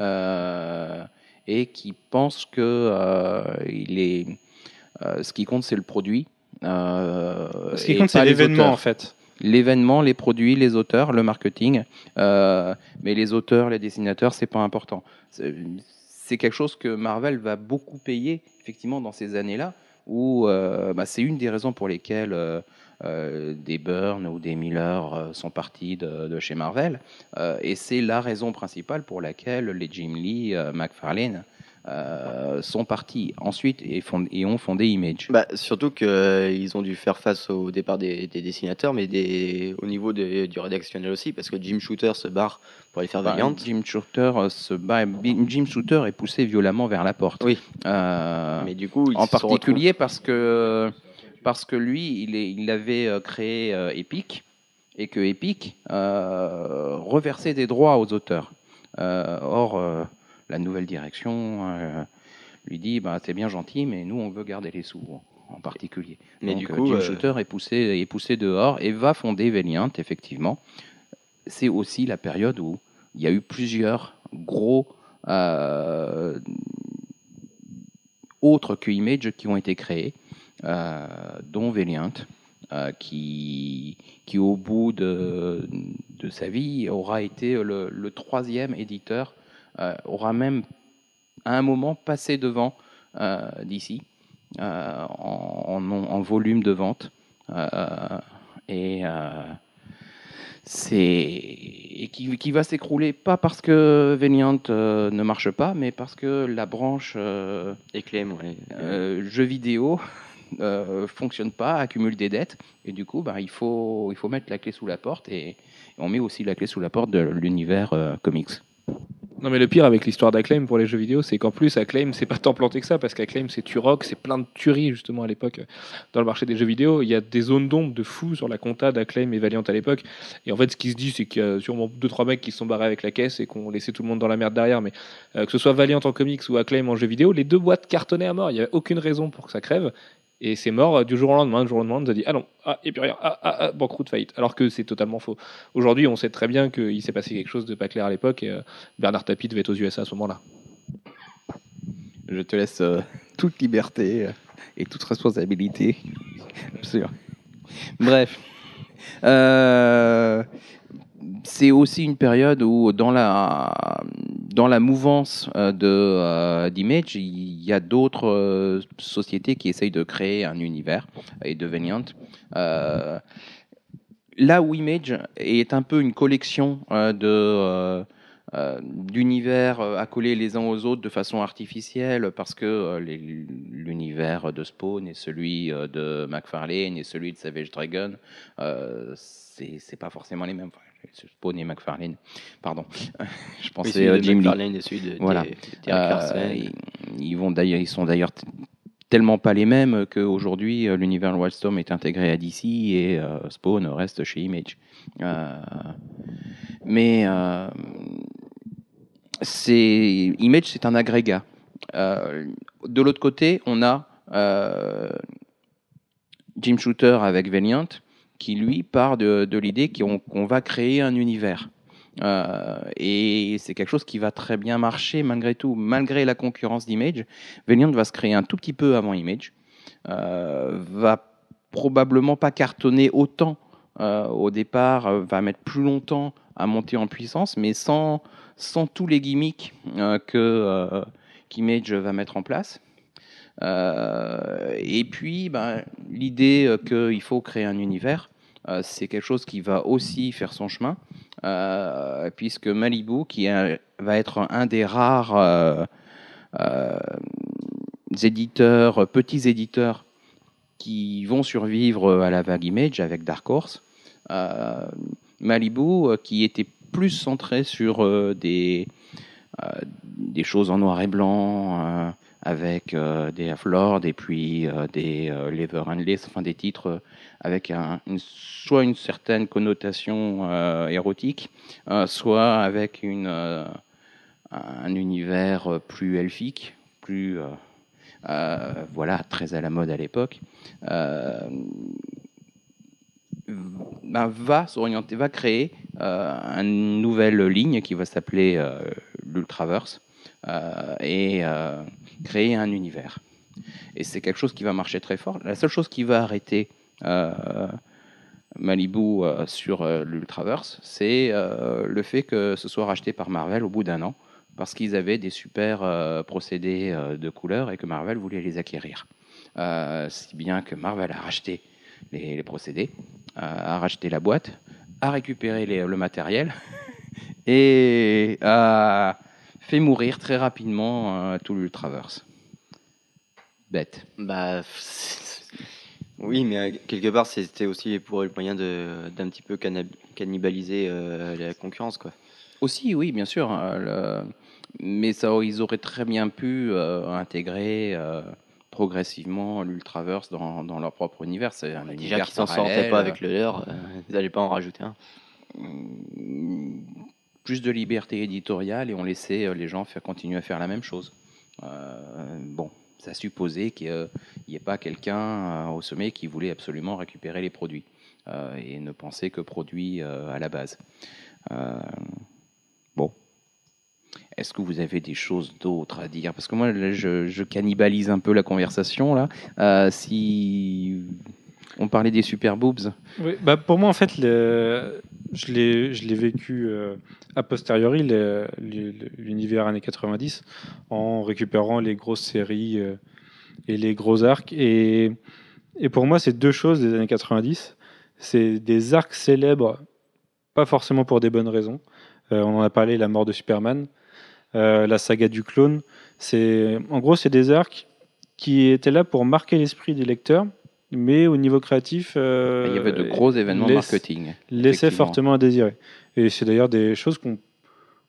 euh, et qui pensent que il est, ce qui compte c'est le produit. euh, Ce qui compte, c'est l'événement en fait. L'événement, les produits, les auteurs, le marketing, euh, mais les auteurs, les dessinateurs, c'est pas important. C'est quelque chose que Marvel va beaucoup payer effectivement dans ces années-là, où euh, bah, c'est une des raisons pour lesquelles euh, euh, des Byrne ou des Miller euh, sont partis de, de chez Marvel, Euh, et c'est la raison principale pour laquelle les Jim Lee, euh, McFarlane euh, sont partis ensuite et, fond- et ont fondé Image. Bah, surtout qu'ils ont dû faire face au départ des, des dessinateurs, mais des, au niveau des- du rédactionnel aussi, parce que Jim Shooter se barre pour aller faire Valiant. Jim Shooter euh, se bat. Jim Shooter est poussé violemment vers la porte. Oui. Euh, mais du coup, ils en particulier parce que parce que lui, il, est, il avait euh, créé euh, Epic et que Epic euh, reversait des droits aux auteurs. Euh, or, euh, la nouvelle direction euh, lui dit bah, c'est bien gentil, mais nous, on veut garder les sous en particulier. Mais Donc, du euh, coup, Jim euh, Shooter est poussé, est poussé dehors et va fonder Valiant, effectivement. C'est aussi la période où il y a eu plusieurs gros euh, autres que Image qui ont été créés, euh, dont Valiant, euh, qui, qui au bout de, de sa vie aura été le, le troisième éditeur, aura même à un moment passé devant euh, d'ici euh, en, en, en volume de vente. Euh, et euh, c'est et qui, qui va s'écrouler pas parce que Valiant euh, ne marche pas, mais parce que la branche euh, ouais. euh, jeux vidéo euh, fonctionne pas, accumule des dettes, et du coup, bah, il faut il faut mettre la clé sous la porte et, on met aussi la clé sous la porte de l'univers euh, comics. Non mais le pire avec l'histoire d'Acclaim pour les jeux vidéo, c'est qu'en plus Acclaim c'est pas tant planté que ça parce qu'Acclaim c'est Turok, c'est plein de tueries justement à l'époque dans le marché des jeux vidéo. Il y a des zones d'ombre de fou sur la compta d'Acclaim et Valiant à l'époque. Et en fait ce qui se dit c'est qu'il y a sûrement deux trois mecs qui se sont barrés avec la caisse et qu'on laissé tout le monde dans la merde derrière. Mais euh, que ce soit Valiant en comics ou Acclaim en jeux vidéo, les deux boîtes cartonnaient à mort. Il y avait aucune raison pour que ça crève. Et c'est mort euh, du jour au lendemain. Du jour au lendemain, on nous a dit Ah non, ah, et puis rien, ah, ah, ah, banqueroute, faillite. Alors que c'est totalement faux. Aujourd'hui, on sait très bien qu'il s'est passé quelque chose de pas clair à l'époque. Et euh, Bernard Tapie devait être aux USA à ce moment-là. Je te laisse euh, toute liberté et toute responsabilité. Sûr. Bref. C'est aussi une période où, dans la, dans la mouvance euh, euh, d'Image, il y a d'autres euh, sociétés qui essayent de créer un univers et de Valiant. Euh, là où Image est un peu une collection euh, de. euh, d'univers accolés les uns aux autres de façon artificielle parce que l'univers de Spawn et celui de McFarlane et celui de Savage Dragon, c'est pas forcément les mêmes. Spawn et McFarlane, pardon. Je pensais celui euh, Jim Lee. McFarlane et celui de Voilà. des- Euh, ils, vont d'ailleurs, ils sont d'ailleurs tellement pas les mêmes qu'aujourd'hui euh, l'univers Wildstorm est intégré à DC et euh, Spawn reste chez Image. Euh, mais euh, c'est Image, c'est un agrégat. De l'autre côté, on a Jim Shooter avec Valiant qui lui part de, l'idée qu'on va créer un univers. Euh, et c'est quelque chose qui va très bien marcher malgré tout, malgré la concurrence d'Image. Valiant va se créer un tout petit peu avant Image, euh, va probablement pas cartonner autant euh, au départ, va mettre plus longtemps à monter en puissance, mais sans, tous les gimmicks que qu'Image va mettre en place. Et puis, ben, l'idée qu'il faut créer un univers, c'est quelque chose qui va aussi faire son chemin, euh, puisque Malibu, qui va être un des rares euh, euh, éditeurs, petits éditeurs qui vont survivre à la vague Image avec Dark Horse, euh, Malibu, euh, qui était plus centré sur euh, des, euh, choses en noir et blanc, euh, avec euh, des Half-Lord et puis euh, des euh, Lever Endless, enfin des titres euh, avec soit une certaine connotation euh, érotique, euh, soit avec euh, un univers plus elfique, plus voilà très à la mode à l'époque. ben, va va créer une nouvelle ligne qui va s'appeler l'Ultraverse et créer un univers. Et c'est quelque chose qui va marcher très fort. La seule chose qui va arrêter Malibu euh, sur euh, l'Ultraverse, c'est euh, le fait que ce soit racheté par Marvel au bout d'un an, parce qu'ils avaient des super euh, procédés euh, de couleurs et que Marvel voulait les acquérir. Euh, si bien que Marvel a racheté les, procédés, euh, a racheté la boîte, a récupéré le matériel et a fait mourir très rapidement euh, tout l'Ultraverse. Bête. Bah, oui, mais euh, quelque part, c'était aussi pour le moyen d'un petit peu cannibaliser euh, la concurrence, quoi. Aussi, oui, bien sûr. le- Mais ça, ils auraient très bien pu euh, intégrer euh, progressivement l'Ultraverse dans, dans leur propre univers. C'est un Déjà univers qu'ils s'en sortaient pas avec le leur, euh, ils n'allaient pas en rajouter un. Mm, plus de liberté éditoriale et on laissait les gens faire continuer à faire la même chose. Bon, ça supposait qu'il n'y ait pas quelqu'un euh, au sommet qui voulait absolument récupérer les produits euh, et ne penser que produits euh, à la base. Bon. Est-ce que vous avez des choses d'autres à dire? Parce que moi, je, je cannibalise un peu la conversation là. Si on parlait des super boobs, bah pour moi, en fait, je l'ai vécu euh, a posteriori, l'univers années 90, en récupérant les grosses séries euh, et les gros arcs. Et, pour moi, c'est deux choses des années 90. C'est des arcs célèbres, pas forcément pour des bonnes raisons. Euh, on en a parlé, la mort de Superman, la saga du clone. En gros, c'est des arcs qui étaient là pour marquer l'esprit des lecteurs, mais au niveau créatif, euh, il y avait de gros événements laisse- marketing. laissait fortement à désirer. Et c'est d'ailleurs des choses qu'on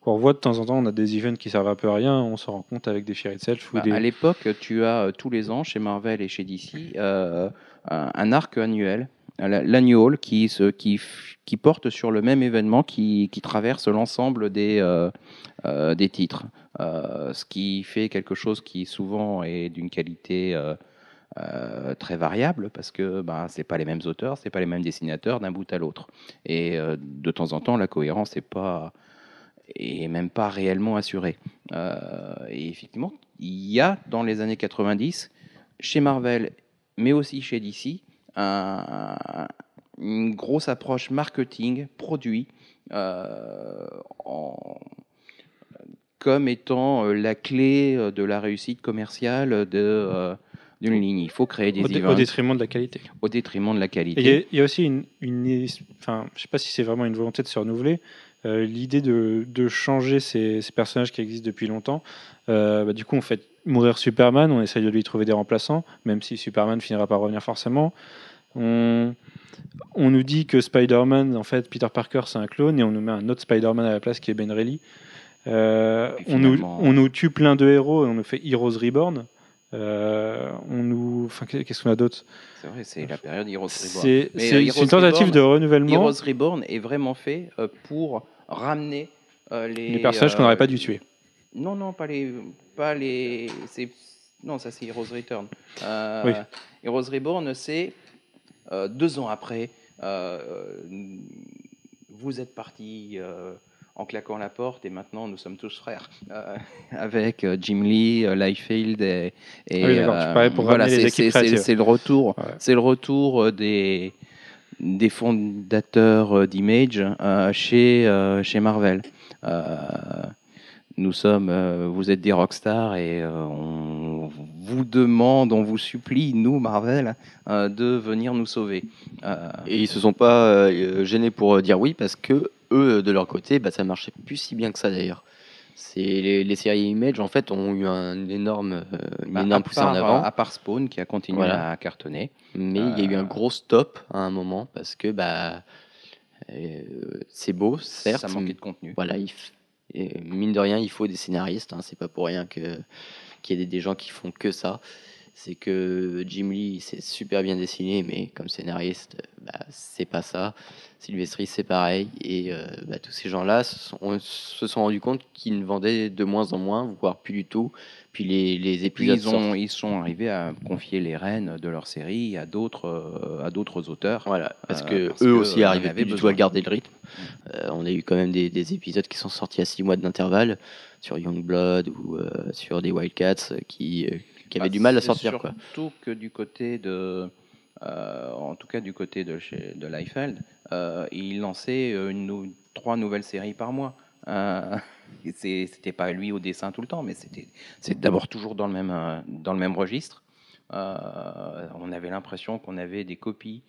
qu'on revoit de temps en temps. On a des events qui servent un peu à rien, on s'en rend compte avec des Fear Itself ou Bah, des... À l'époque, tu as euh, tous les ans chez Marvel et chez DC euh, un, arc annuel, la- l'annual, qui, se- qui, qui porte sur le même événement qui, qui traverse l'ensemble des, euh, des titres. Ce qui fait quelque chose qui souvent est d'une qualité euh, très variable parce que bah, c'est pas les mêmes auteurs, c'est pas les mêmes dessinateurs d'un bout à l'autre. Et euh, de temps en temps, la cohérence n'est pas et même pas réellement assurée. Euh, et effectivement, il y a dans les années 90, chez Marvel, mais aussi chez DC, un- une grosse approche marketing, produit, comme étant la clé de la réussite commerciale de, d'une ligne. Il faut créer des au, events au détriment de la qualité. au détriment de la qualité. Il y, a- il y a aussi une, une enfin, je sais pas si c'est vraiment une volonté de se renouveler, euh, l'idée de, de changer ces, ces personnages qui existent depuis longtemps. Euh, bah, du coup, on fait mourir Superman, on essaye de lui trouver des remplaçants, même si Superman finira par revenir forcément. On, on nous dit que Spider-Man, en fait, Peter Parker, c'est un clone, et on nous met un autre Spider-Man à la place qui est Ben Reilly. Euh, on, nous, on nous tue plein de héros et on nous fait Heroes Reborn. Euh, on nous, enfin, qu'est-ce qu'on a d'autre? C'est vrai, c'est la période Heroes Reborn. C'est euh, une tentative Reborn- de renouvellement Heroes Reborn est vraiment fait euh, pour ramener euh, les, les personnages qu'on n'aurait pas dû tuer. Non, non, pas les, pas les. c'est- Non, ça c'est Heroes Return. Oui. Heroes Reborn, c'est deux ans après. vous êtes parti en claquant la porte et maintenant nous sommes tous frères. Euh, avec euh, Jim Lee, euh, Liefeld et. et oui, d'accord, tu parlais pour voilà, c'est- le retour. Ouais. C'est le retour euh, des des fondateurs euh, d'Image euh, chez, euh, chez Marvel. Euh, nous sommes, euh, vous êtes des rockstars et euh, on vous demande, on vous supplie, nous Marvel, euh, de venir nous sauver. Euh, Et ils se sont pas euh, gênés pour euh, dire oui parce que eux, de leur côté, bah, ça marchait plus si bien que ça d'ailleurs. C'est les, les séries Image en fait ont eu un énorme, euh, une bah, énorme poussée en avant, à part Spawn qui a continué Voilà. à cartonner. mais il y a eu euh, un gros stop à un moment parce que bah euh, c'est beau certes, ça manquait de contenu. voilà, il f- mine de rien, il faut des scénaristes. Hein, c'est pas pour rien que qu'il y ait des, des gens qui font que ça. C'est que Jim Lee, c'est super bien dessiné, mais comme scénariste, bah, c'est pas ça. Sylvestri, c'est pareil. Et euh, bah, tous ces gens-là se sont, on se sont rendus compte qu'ils ne vendaient de moins en moins, voire plus du tout. Puis les, les Puis épisodes ils, ont, ils sont arrivés à confier les rênes de leur série à d'autres euh, à d'autres auteurs. Voilà, parce Euh, que parce eux que, aussi arrivaient plus du tout besoin. à garder le rythme. Euh, on a eu quand même des, des épisodes qui sont sortis à six mois d'intervalle sur Youngblood ou sur des Wildcats qui, qui Bah, du mal à sortir. Quoi. Surtout que du côté de, euh, en tout cas du côté de chez de Liefeld, euh, il lançait euh, une, trois nouvelles séries par mois. Euh, c'était pas lui au dessin tout le temps, mais c'était c'est d'abord toujours dans le même dans le même registre. On avait l'impression qu'on avait des copies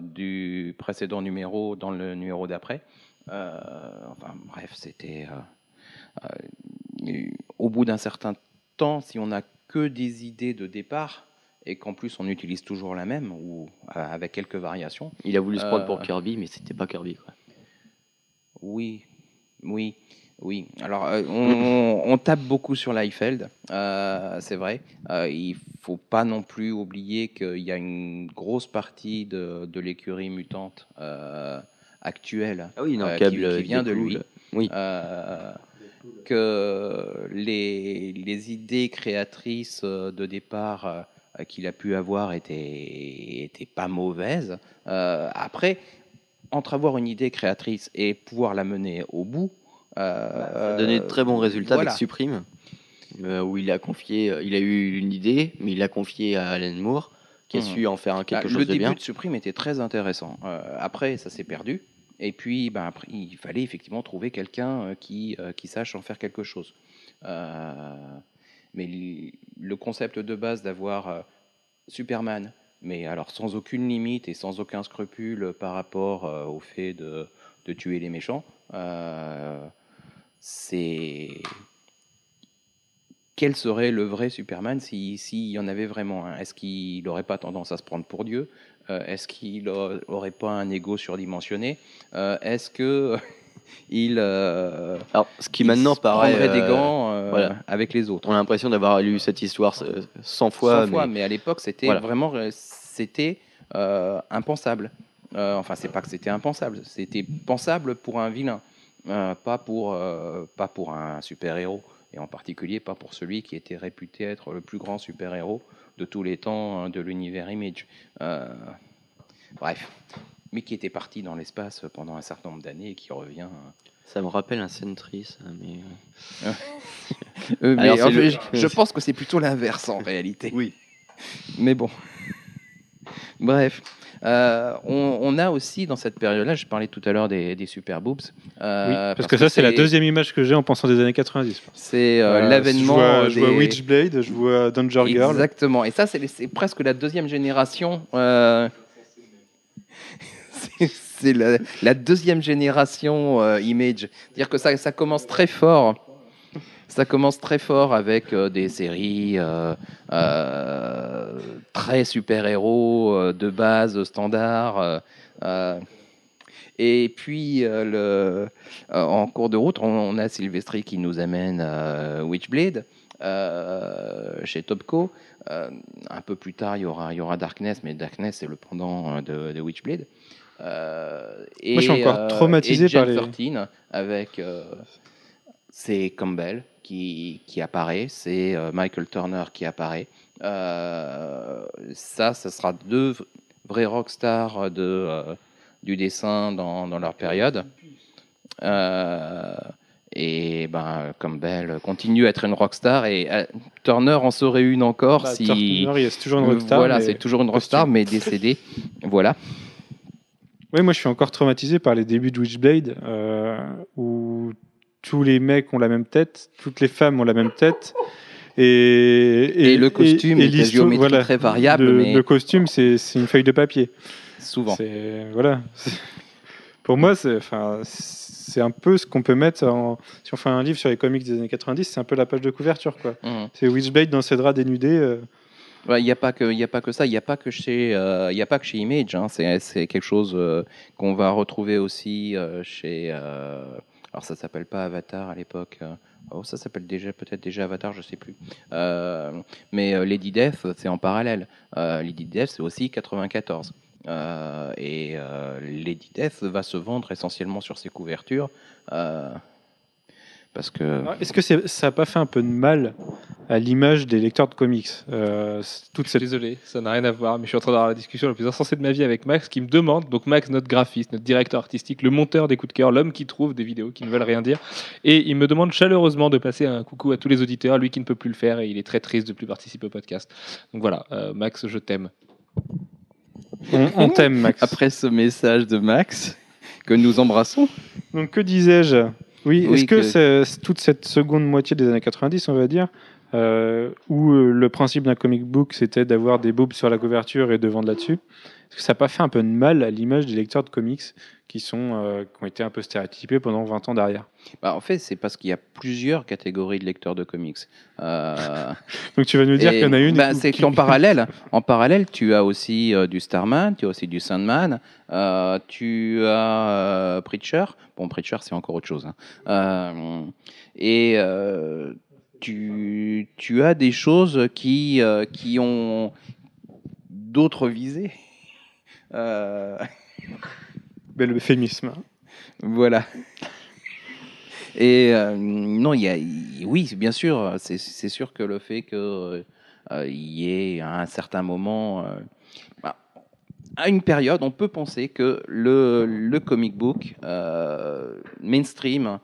du précédent numéro dans le numéro d'après. Enfin bref, c'était au bout d'un certain temps, si on n'a que des idées de départ et qu'en plus on utilise toujours la même ou euh, avec quelques variations, Il a voulu se prendre Euh, pour Kirby, mais c'était pas Kirby. Quoi. oui, oui, oui. Alors euh, on, on tape beaucoup sur Liefeld, euh, c'est vrai. Euh, il faut pas non plus oublier qu'il y a une grosse partie de, de l'écurie mutante euh, actuelle Ah oui, non, euh, câble qui, qui vient de lui. Oui. Que les, les idées créatrices euh, de départ euh, qu'il a pu avoir étaient, étaient pas mauvaises. Euh, après, entre avoir une idée créatrice et pouvoir la mener au bout, euh, Ça a donné de très bons résultats voilà. avec Supreme, où il a confié, il a eu une idée, mais il l'a confié à Alan Moore, qui a Mhm. su en faire quelque Bah, chose le de début bien. de Supreme était très intéressant. Euh, après, ça s'est perdu. Et puis, ben, après, il fallait effectivement trouver quelqu'un euh, qui, euh, qui sache en faire quelque chose. Euh, mais le concept de base d'avoir Superman, mais alors sans aucune limite et sans aucun scrupule par rapport au fait de, de tuer les méchants, c'est quel serait le vrai Superman s'il si, y en avait vraiment un? Est-ce qu'il n'aurait pas tendance à se prendre pour Dieu? Est-ce qu'il n'aurait pas un ego surdimensionné? Euh, Est-ce que il, euh, Alors, ce qui il maintenant paraît, prendrait des euh, gants euh, voilà. avec les autres? On a l'impression d'avoir lu cette histoire euh, 100 fois, Cent fois, mais mais à l'époque, c'était Voilà. vraiment euh, c'était euh, impensable. Euh, enfin, c'est pas que c'était impensable, c'était pensable pour un vilain, euh, pas pour euh, pas pour un super héros, et en particulier pas pour celui qui était réputé être le plus grand super héros de tous les temps hein, de l'univers Image. Euh, bref, mais qui était parti dans l'espace pendant un certain nombre d'années et qui revient. euh, ça me rappelle un Sentry, ça, mais euh, Euh, mais, Alors, c'est le- je, je pense que c'est plutôt l'inverse en réalité. Oui. Mais bon. Bref. Euh, on, on a aussi dans cette période-là, je parlais tout à l'heure des, des super boobs. euh, Oui, parce, que ça, c'est la deuxième image que j'ai en pensant des années 90. C'est euh, l'avènement. Je vois, je vois des- Witchblade, je vois Danger Girl. Exactement. Et ça, c'est presque la deuxième génération. c'est- la, la deuxième génération Image. C'est-à-dire que ça, ça commence très fort. Ça commence très fort avec euh, des séries euh, euh, très super-héros de base standard. et puis, le, en cours de route, on, on a Sylvestri qui nous amène euh, Witchblade euh, chez Topco. Euh, un peu plus tard, il y aura, il y aura Darkness, mais Darkness, c'est le pendant de, de Witchblade. Euh, et, Moi, je suis encore traumatisé et Gen par les- 13 avec c'est Campbell qui, qui apparaît, c'est euh, Michael Turner qui apparaît. Euh, ça, ça sera deux vrais rockstars de, euh, du dessin dans, dans leur période. Euh, et ben, Campbell continue à être une rockstar et Turner en serait une encore Bah, si. Turner, il y a toujours une rockstar. voilà, mais- c'est toujours une rockstar, mais décédée. voilà. Oui, moi je suis encore traumatisé par les débuts de Witchblade, où tous les mecs ont la même tête, toutes les femmes ont la même tête. Et, Et le costume est à l'histoire- géométrie très variable, Le, mais- le costume, c'est une feuille de papier. Souvent. Voilà. Pour moi, c'est enfin, c'est un peu ce qu'on peut mettre en. Si on fait un livre sur les comics des années 90, c'est un peu la page de couverture. quoi. Mhm. C'est Witchblade dans ses draps dénudés. euh, Ouais, Il n'y a pas que il a pas que ça, il n'y a pas que chez euh, il a pas que chez Image. hein. C'est c'est quelque chose euh, qu'on va retrouver aussi euh, chez alors ça s'appelle pas Avatar à l'époque. euh, oh, ça s'appelle déjà peut-être déjà Avatar, je sais plus. Euh, mais euh, Lady Death, c'est en parallèle. Lady Death, c'est aussi 94. Euh, et Lady Death va se vendre essentiellement sur ses couvertures. Parce que Est-ce que ça n'a pas fait un peu de mal à l'image des lecteurs de comics euh, toute cette... désolé, ça n'a rien à voir, mais je suis en train d'avoir la discussion la plus insensée de ma vie avec Max qui me demande, donc Max, notre graphiste, notre directeur artistique, le monteur des coups de cœur, l'homme qui trouve des vidéos qui ne veulent rien dire, et il me demande chaleureusement de passer un coucou à tous les auditeurs, lui qui ne peut plus le faire et il est très triste de plus participer au podcast. Donc voilà, euh, Max, je t'aime. On, on t'aime, Max. après ce message de Max, que nous embrassons, Donc, que disais-je? Oui, Oui, est-ce que, toute cette seconde moitié des années 90, on va dire, euh, où euh, le principe d'un comic book, c'était d'avoir des boobs sur la couverture et de vendre là-dessus, est-ce que ça n'a pas fait un peu de mal à l'image des lecteurs de comics qui, sont, euh, qui ont été un peu stéréotypés pendant 20 ans derrière Bah, en fait, c'est parce qu'il y a plusieurs catégories de lecteurs de comics. Euh, Donc, tu vas nous dire qu'il y en a une bah, qui- c'est qu'en parallèle, en parallèle, tu as aussi euh, du Starman, tu as aussi du Sandman, tu as Preacher. Bon, Preacher, c'est encore autre chose. hein. Et tu, tu as des choses qui, qui ont d'autres visées. Bel euphémisme. Voilà. Et euh, non, il y a, oui, bien sûr, c'est sûr que le fait que euh, y ait à un certain moment, euh, bah, à une période, on peut penser que le, le comic book mainstream,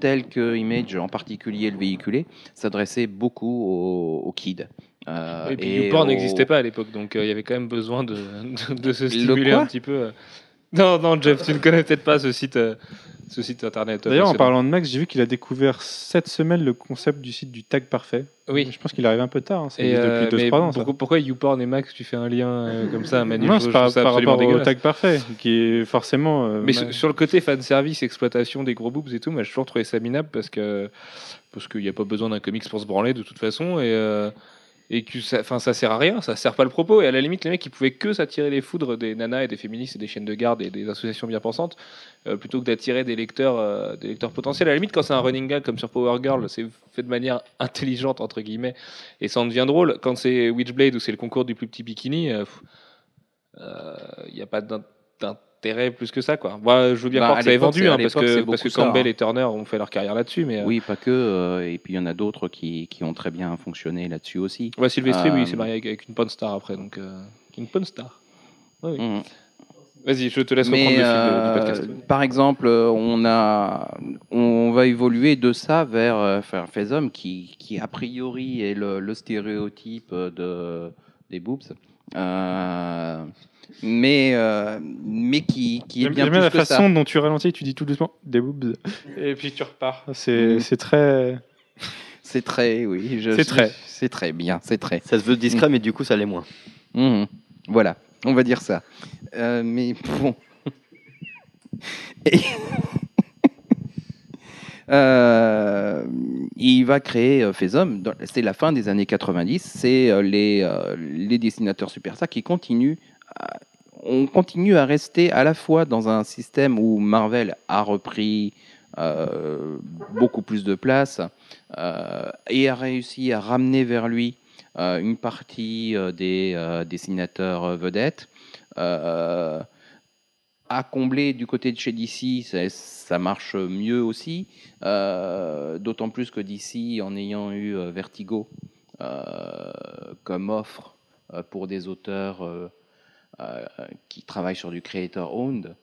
tel que Image en particulier le véhiculait, s'adressait beaucoup aux, aux kids. Euh, et puis YouPorn n'existait pas à l'époque, donc euh, il y avait quand même besoin de, de, de se Le stimuler un petit peu. euh. Non, non, Jeff, tu ne connais peut-être pas ce site, ce site internet. D'ailleurs, en parlant de Max, j'ai vu qu'il a découvert cette semaine le concept du site du tag parfait. Oui. Je pense qu'il arrive un peu tard. hein, Et, euh, depuis mais 2-3 ans. pourquoi, pourquoi YouPorn et Max, tu fais un lien euh, comme ça, Manu Non, c'est par, ça par absolument rapport au dégueulasse. tag parfait, qui est forcément. euh, Mais ma- sur- sur le côté fan service, exploitation des gros boobs et tout, moi j'ai toujours trouvé ça minable parce que parce qu'il n'y a pas besoin d'un comics pour se branler de toute façon et euh, et que ça, enfin ça sert à rien, ça sert pas le propos et à la limite les mecs ils pouvaient que s'attirer les foudres des nanas et des féministes et des chaînes de garde et des associations bien pensantes euh, plutôt que d'attirer des lecteurs euh, des lecteurs potentiels. À la limite quand c'est un running gag comme sur Power Girl, c'est fait de manière intelligente entre guillemets et ça en devient drôle. Quand c'est Witchblade ou c'est le concours du plus petit bikini, euh, pff, euh, il n'y a pas d'in- d'intérêt plus que ça quoi. Moi, je veux bien Bah, croire que ça l'époque, vendu hein, parce que parce que ça, Campbell hein. et Turner ont fait leur carrière là-dessus mais euh, Oui, pas que. euh, et puis il y en a d'autres qui, qui ont très bien fonctionné là-dessus aussi. ouais, Sylvester oui, Euh, il s'est marié avec, avec une porn star après donc euh, une porn star. Ouais, oui. Mhm. Vas-y, je te laisse reprendre Mais le fil euh, du podcast. par exemple, euh, on a, on va évoluer de ça vers euh, vers Faisum qui, qui a priori est le, le stéréotype de des boobs, Euh, mais euh, mais qui, qui est J'aime bien j'aime plus la que façon ça. dont tu ralentis, tu dis tout doucement des boobs. Et puis tu repars. C'est Mm. c'est très. C'est très, oui, C'est très. c'est très bien, c'est très. Ça se veut discret, mais du coup, ça l'est moins. Mhm. Voilà, on va dire ça. Euh, mais bon. Et- Euh, il va créer euh, C'est la fin des années 90. C'est euh, les, euh, les dessinateurs super ça qui continuent. à- on continue à rester à la fois dans un système où Marvel a repris euh, beaucoup plus de place euh, et a réussi à ramener vers lui euh, une partie des dessinateurs vedettes. À combler du côté de chez DC, ça, marche mieux aussi. D'autant plus que DC, en ayant eu Vertigo comme offre pour des auteurs qui travaillent sur du creator owned,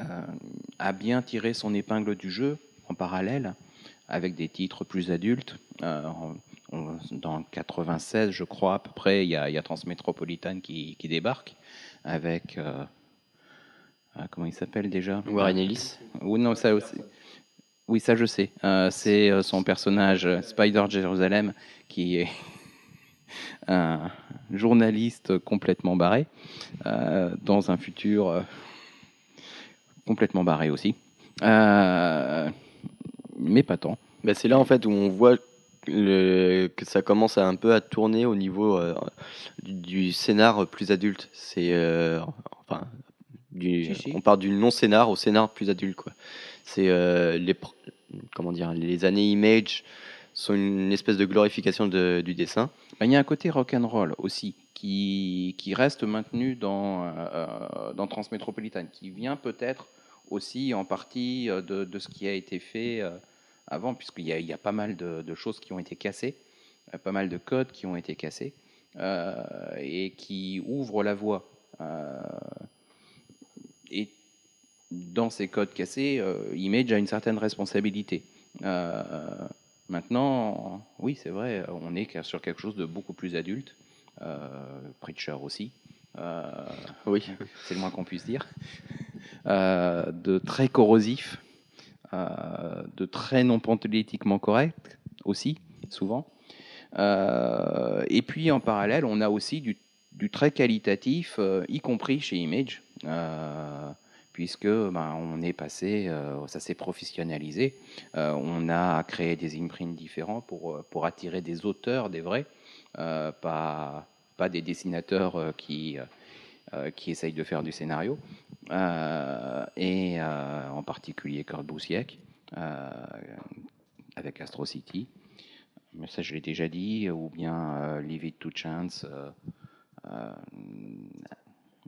euh, a bien tiré son épingle du jeu en parallèle avec des titres plus adultes. Euh, on- dans 96, je crois à peu près, il y a, il y a Transmétropolitane qui, qui débarque avec euh, comment il s'appelle déjà? Warren Ellis. Ou non, ça aussi. Oui, ça je sais. Euh, c'est euh, son personnage euh, Spider Jérusalem qui est un journaliste complètement barré euh, dans un futur euh, complètement barré aussi. Euh, mais pas tant. Bah, c'est là en fait où on voit le- que ça commence à un peu à tourner au niveau euh, du, du scénar plus adulte. C'est euh, enfin du, Si, si. on part du non scénar au scénar plus adulte quoi. C'est euh, les comment dire les années Image sont une espèce de glorification du dessin. Ben, Il y a un côté rock'n'roll aussi qui, reste maintenu dans, euh, dans Transmétropolitane, qui vient peut-être aussi en partie euh, de, ce qui a été fait euh, avant, puisqu'il y a, pas mal de, choses qui ont été cassées, euh, pas mal de codes qui ont été cassés, euh, et qui ouvrent la voie. Euh, et dans ces codes cassés, euh, Image a une certaine responsabilité. Euh, Maintenant, oui, c'est vrai, on est sur quelque chose de beaucoup plus adulte. Euh, Preacher aussi. Euh, Oui. c'est le moins qu'on puisse dire. Euh, de très corrosif, euh, de très non politiquement correct aussi, souvent. Et puis en parallèle, on a aussi du, du très qualitatif, y compris chez Image, puisque ben, on est passé, euh, ça s'est professionnalisé. Euh, on a créé des imprints différents pour, euh, attirer des auteurs, des vrais, pas, des dessinateurs qui, essayent de faire du scénario. Et en particulier Kurt Busiek, avec Astro City. Mais ça, je l'ai déjà dit, ou bien Leave It to Chance.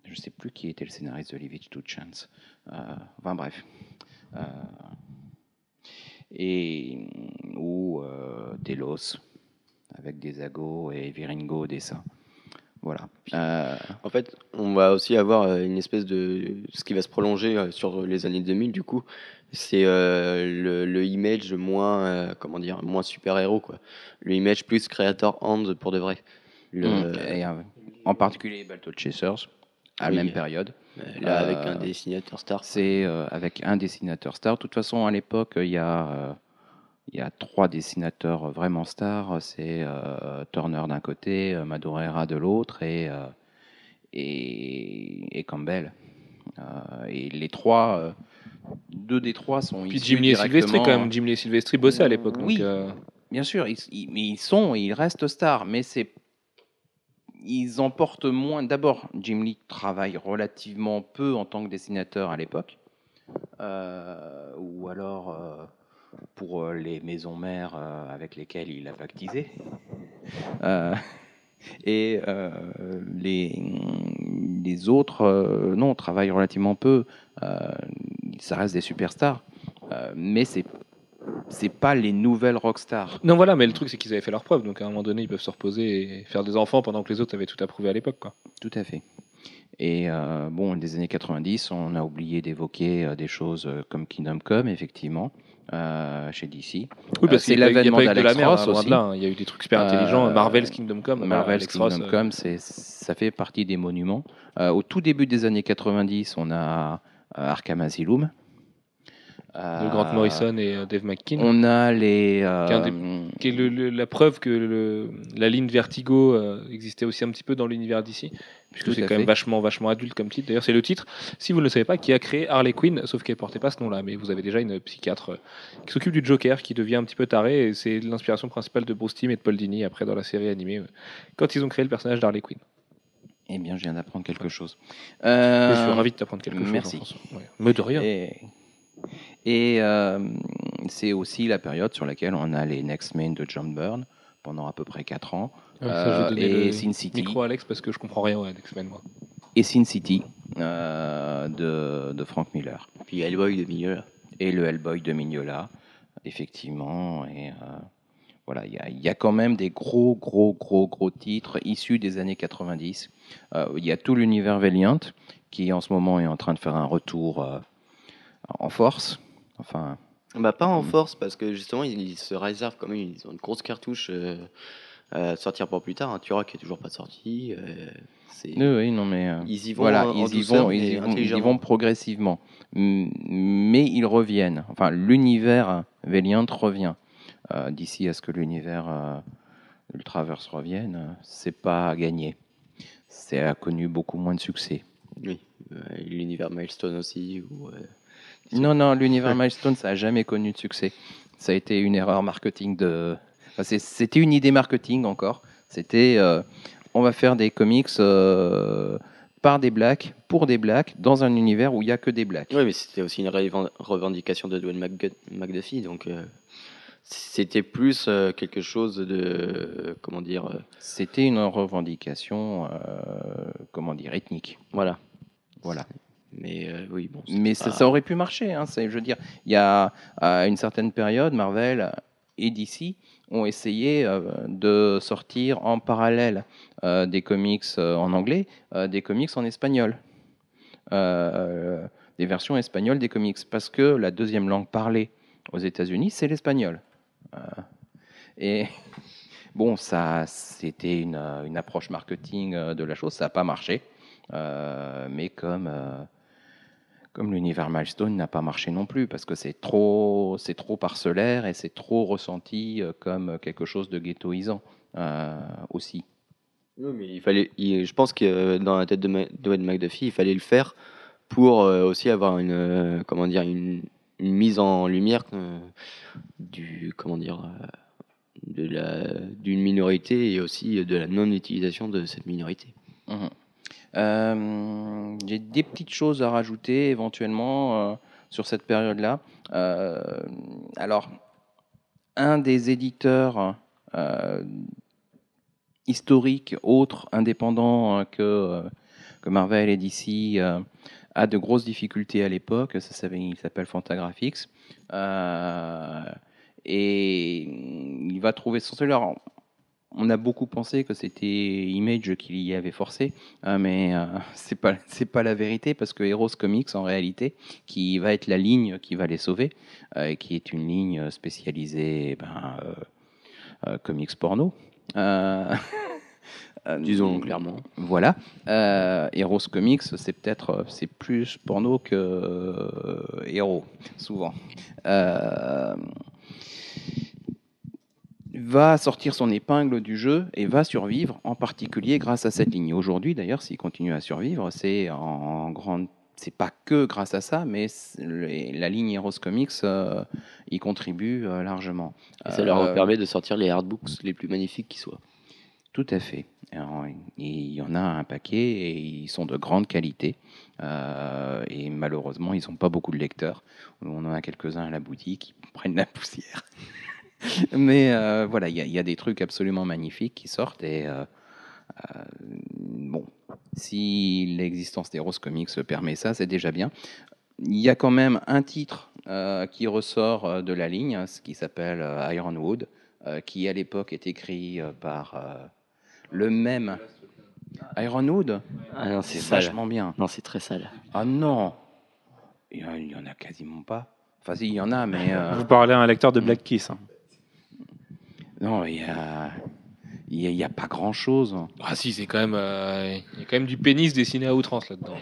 Je ne sais plus qui était le scénariste de Leave It to Chance. Euh, enfin bref. Euh, et, ou euh, Delos, avec des agos et Viringo au dessin. Voilà. Euh, En fait, on va aussi avoir une espèce de ce qui va se prolonger sur les années 2000 du coup. C'est euh, le, le image moins euh, comment dire moins super héros quoi. Le image plus creator hand pour de vrai. Le, Mm. Et, en particulier Balto Chasers, à Oui. la même période. euh, là avec euh, un dessinateur star. C'est euh, avec un dessinateur star. De toute façon, à l'époque, il y a, euh, il y a trois dessinateurs vraiment stars. C'est euh, Turner d'un côté, Madureira de l'autre et, euh, et, et Campbell. Euh, et les trois, euh, deux des trois sont Puis issus Jim Lee et Silvestri, quand même. Jim Lee et Silvestri bossaient à l'époque. donc, Oui. euh, Bien sûr, ils, ils sont, ils restent stars, mais c'est ils en portent moins. D'abord, Jim Lee travaille relativement peu en tant que dessinateur à l'époque, Euh, ou alors euh, pour euh, les maisons mères avec lesquelles il a pactisé. Et les, les autres, non, travaillent relativement peu. Ça reste des superstars, mais c'est c'est pas les nouvelles rockstars. Non, voilà, mais le truc, c'est qu'ils avaient fait leur preuve. Donc, à un moment donné, ils peuvent se reposer et faire des enfants pendant que les autres avaient tout approuvé à l'époque. quoi. Tout à fait. Et euh, bon, des années 90, on a oublié d'évoquer euh, des choses euh, comme Kingdom Come, effectivement, euh, chez DC. Oui, parce c'est l'avènement pas eu que de la d'Alex merde. Ross hein, de aussi. là, hein. Il y a eu des trucs super Euh, intelligents. Marvel's Kingdom Come. Marvel's Ross, Kingdom euh, Come, c'est- ça fait partie des monuments. Euh, au tout début des années 90, on a Arkham Asylum. De Euh, Grant Morrison et euh, Dave McKean. On a les. euh, Qui est un qui est le- le- la preuve que le- la ligne Vertigo euh, existait aussi un petit peu dans l'univers d'ici, puisque c'est quand même vachement, vachement adulte comme titre. D'ailleurs, c'est le titre, si vous ne le savez pas, qui a créé Harley Quinn, sauf qu'elle portait pas ce nom-là, mais vous avez déjà une psychiatre euh, qui s'occupe du Joker, qui devient un petit peu taré, et c'est l'inspiration principale de Bruce Timm et de Paul Dini après dans la série animée, euh, quand ils ont créé le personnage d'Harley Quinn. Eh bien, je viens d'apprendre quelque chose. Je Euh, suis ravi de t'apprendre quelque chose. merci. Ouais. Mais de rien. Et, et, euh, c'est aussi la période sur laquelle on a les Next Men de John Byrne pendant à peu près 4 ans. Ouais, ça, je vais Euh, et Sin City. micro Alex parce que je comprends rien à X-Men, moi. Et Sin City euh, de, de Frank Miller. Puis Hellboy de là. Et le Hellboy de Mignola, effectivement. Et euh, voilà, il y, a- il y a quand même des gros, gros, gros, gros titres issus des années 90. Euh, Il y a tout l'univers Valiant qui en ce moment est en train de faire un retour euh, en force. Enfin, Bah pas en force parce que justement ils, se réservent quand même ils ont une grosse cartouche euh, à sortir pour plus tard. Un Turok qui est toujours pas sorti. euh, c'est oui, oui, non mais. euh, ils y vont Voilà, ils, y vont, ils, mais y vont, ils y intelligemment. vont progressivement. Mais ils reviennent. Enfin, l'univers Valiant revient. Euh, D'ici à ce que l'univers Ultraverse revienne, c'est pas gagné. C'est a connu beaucoup moins de succès. Oui, l'univers Milestone aussi. Non, non, l'univers Milestone, ça a jamais connu de succès. Ça a été une erreur marketing de. enfin, C'était une idée marketing encore. C'était, euh, on va faire des comics euh, par des blacks, pour des blacks, dans un univers où il n'y a que des blacks. Oui, mais c'était aussi une reven- revendication de Dwayne McG- McDuffie, donc euh, c'était plus euh, quelque chose de, euh, comment dire, euh, C'était une revendication, comment dire, ethnique. voilà. Voilà. Mais euh, oui, bon. Mais ça, pas- ça aurait pu marcher. Hein, je veux dire, il y a à une certaine période, Marvel et DC ont essayé euh, de sortir en parallèle euh, des comics en anglais, des comics en espagnol, des versions espagnoles des comics, parce que la deuxième langue parlée aux États-Unis, c'est l'espagnol. Et bon, ça, c'était une, une approche marketing de la chose, ça n'a pas marché. Euh, mais comme euh, comme l'univers Milestone n'a pas marché non plus parce que c'est trop c'est trop parcellaire et c'est trop ressenti euh, comme quelque chose de ghettoisant euh, aussi. Oui, mais il fallait, il- je pense que euh, dans la tête de Dwayne McDuffie, il fallait le faire pour aussi avoir une, comment dire, une, une mise en lumière du, comment dire, de la, d'une minorité et aussi de la non-utilisation de cette minorité. Mhm. Euh, J'ai des petites choses à rajouter éventuellement euh, sur cette période-là. Euh, alors, un des éditeurs historiques, autres, indépendants que, que Marvel et DC, a de grosses difficultés à l'époque. Il s'appelle Fantagraphics. Et il va trouver son. Alors, on a beaucoup pensé que c'était Image qui y avait forcé, hein, mais euh, c'est pas c'est pas la vérité parce que Heroes Comics en réalité, qui va être la ligne qui va les sauver, euh, et qui est une ligne spécialisée ben, euh, euh, comics porno. Euh, Disons clairement. Voilà. Heroes Comics, c'est peut-être c'est plus porno que héros, souvent. Va sortir son épingle du jeu et va survivre, en particulier grâce à cette ligne. Aujourd'hui, d'ailleurs, s'il continue à survivre, c'est en grande. C'est pas que grâce à ça, mais la ligne Heroes Comics euh, y contribue euh, largement. Et ça leur Euh, permet de sortir les hardbooks les plus magnifiques qui soient. tout à fait. Alors, Il y en a un paquet et ils sont de grande qualité. Et malheureusement, ils n'ont pas beaucoup de lecteurs. On en a quelques-uns à la boutique qui prennent la poussière. Mais euh, voilà, il y, a- il y a des trucs absolument magnifiques qui sortent. Et euh, euh, bon, si l'existence des Rose Comics permet ça, c'est déjà bien. Il y a quand même un titre euh, qui ressort de la ligne, ce qui s'appelle Ironwood, euh, qui à l'époque est écrit par euh, le même Ironwood? Ah non, c'est sale. vachement bien. Non, c'est très sale. Ah non, il y, en- a quasiment pas. Enfin, si, il y en a, mais euh, Vous parlez à un lecteur de Black Kiss. hein. Non, il y a, il y a, pas grand chose. Ah si, c'est quand même, euh, il y a quand même du pénis dessiné à outrance là-dedans.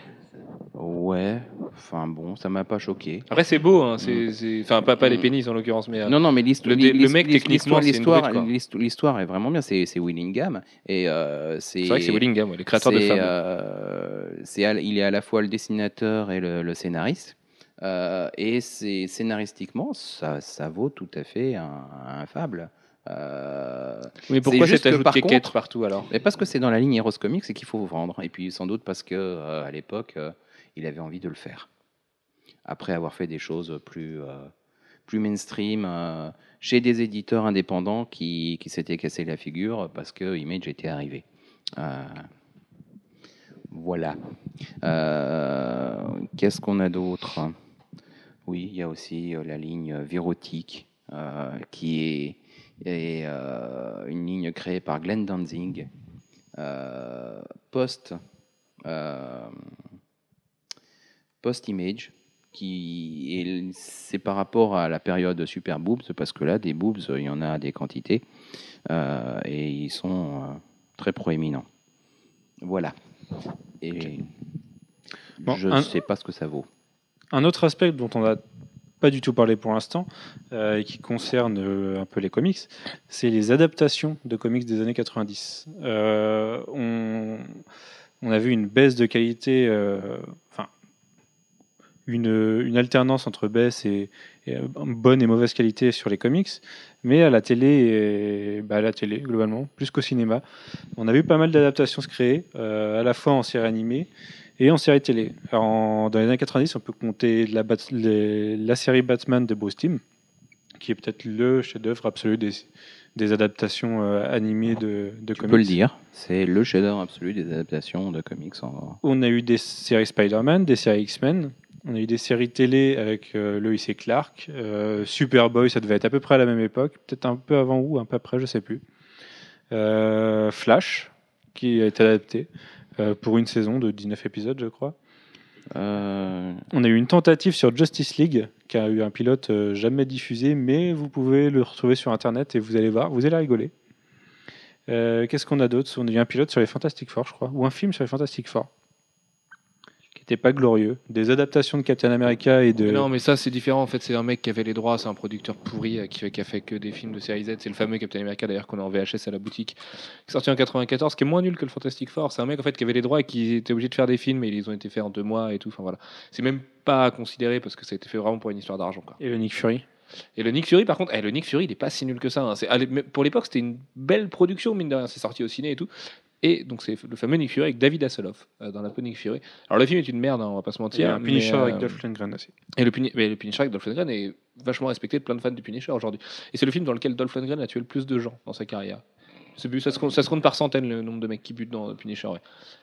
Ouais, enfin bon, ça m'a pas choqué. Après c'est beau, hein, c'est, enfin pas, pas les pénis en l'occurrence, mais euh, Non, non, mais l'hist- Le- le mec, techniquement, l'histoire, l'histoire est vraiment bien. C'est Willingham et euh, c'est. vrai que c'est Willingham, ouais, les créateurs de femmes. euh, il est à la fois le dessinateur et le, le scénariste. Euh, et c'est scénaristiquement, ça, ça vaut tout à fait un, un fable. Euh, mais pourquoi juste cet que ajout par contre- partout alors mais parce que c'est dans la ligne Heroes Comics et qu'il faut vendre. Et puis sans doute parce que euh, à l'époque, euh, il avait envie de le faire. Après avoir fait des choses plus, plus mainstream chez des éditeurs indépendants qui, qui s'étaient cassé la figure parce que Image était arrivé. Voilà. Qu'est-ce qu'on a d'autre? Oui, il y a aussi la ligne Virotique qui est, est, euh, une ligne créée par Glenn Danzig euh, post euh, post image qui est c'est par rapport à la période super boobs parce que là des boobs il y en a des quantités et ils sont très proéminents. Voilà. Et Bon, je ne un- sais pas ce que ça vaut. Un autre aspect dont on n'a pas du tout parlé pour l'instant, euh, et qui concerne euh, un peu les comics, c'est les adaptations de comics des années 90. Euh, on, on a vu une baisse de qualité, enfin, une, une alternance entre baisse et, bonne et mauvaise qualité sur les comics. mais à la télé, et, bah, à la télé globalement, plus qu'au cinéma. On a vu pas mal d'adaptations se créer, à la fois en série animée et en série télé. En- dans les années 90, on peut compter la, Bat- les- la série Batman de Bruce Timm, qui est peut-être le chef-d'œuvre absolu des, des adaptations euh, animées de, de Tu comics. peux le dire, c'est le chef-d'œuvre absolu des adaptations de comics. En... On a eu des séries Spider-Man, des séries X-Men. On a eu des séries télé avec euh, Lois et Clark. Euh, Superboy, ça devait être à peu près à la même époque. Peut-être un peu avant ou un peu après, je sais plus. Euh, Flash, qui a été adapté pour une saison de 19 épisodes, je crois. Euh, On a eu une tentative sur Justice League, qui a eu un pilote euh, jamais diffusé, mais vous pouvez le retrouver sur Internet et vous allez voir, vous allez rigoler. Euh, Qu'est-ce qu'on a d'autre? On a eu un pilote sur les Fantastic Four, je crois, ou un film sur les Fantastic Four, n'était pas glorieux. Des adaptations de Captain America et de... Mais Non, mais ça c'est différent. En fait, c'est un mec qui avait les droits, c'est un producteur pourri euh, qui, fait- qui a fait que des films de série Z. C'est le fameux Captain America d'ailleurs qu'on a en VHS à la boutique, qui est sorti en 94, qui est moins nul que le Fantastic Four. C'est un mec en fait qui avait les droits et qui était obligé de faire des films et ils ont été faits en deux mois et tout. Enfin voilà, c'est même pas à considérer parce que ça a été fait vraiment pour une histoire d'argent. quoi. et le Nick Fury? Et le Nick Fury, par contre, eh, le Nick Fury, il est pas si nul que ça. hein. C'est- allez, mais pour l'époque, c'était une belle production, mine de rien. C'est sorti au ciné et tout. Et donc, c'est le fameux Nick Fury avec David Hasselhoff euh, dans la peau de Nick Fury. Alors, le film est une merde, hein, on va pas se mentir. a un Punisher mais, avec euh, Dolph Lundgren aussi. Et le, Puni- mais le Punisher avec Dolph Lundgren est vachement respecté de plein de fans du Punisher aujourd'hui. Et c'est le film dans lequel Dolph Lundgren a tué le plus de gens dans sa carrière. C'est bu- Ça se, compte, par centaines le nombre de mecs qui butent dans Punisher.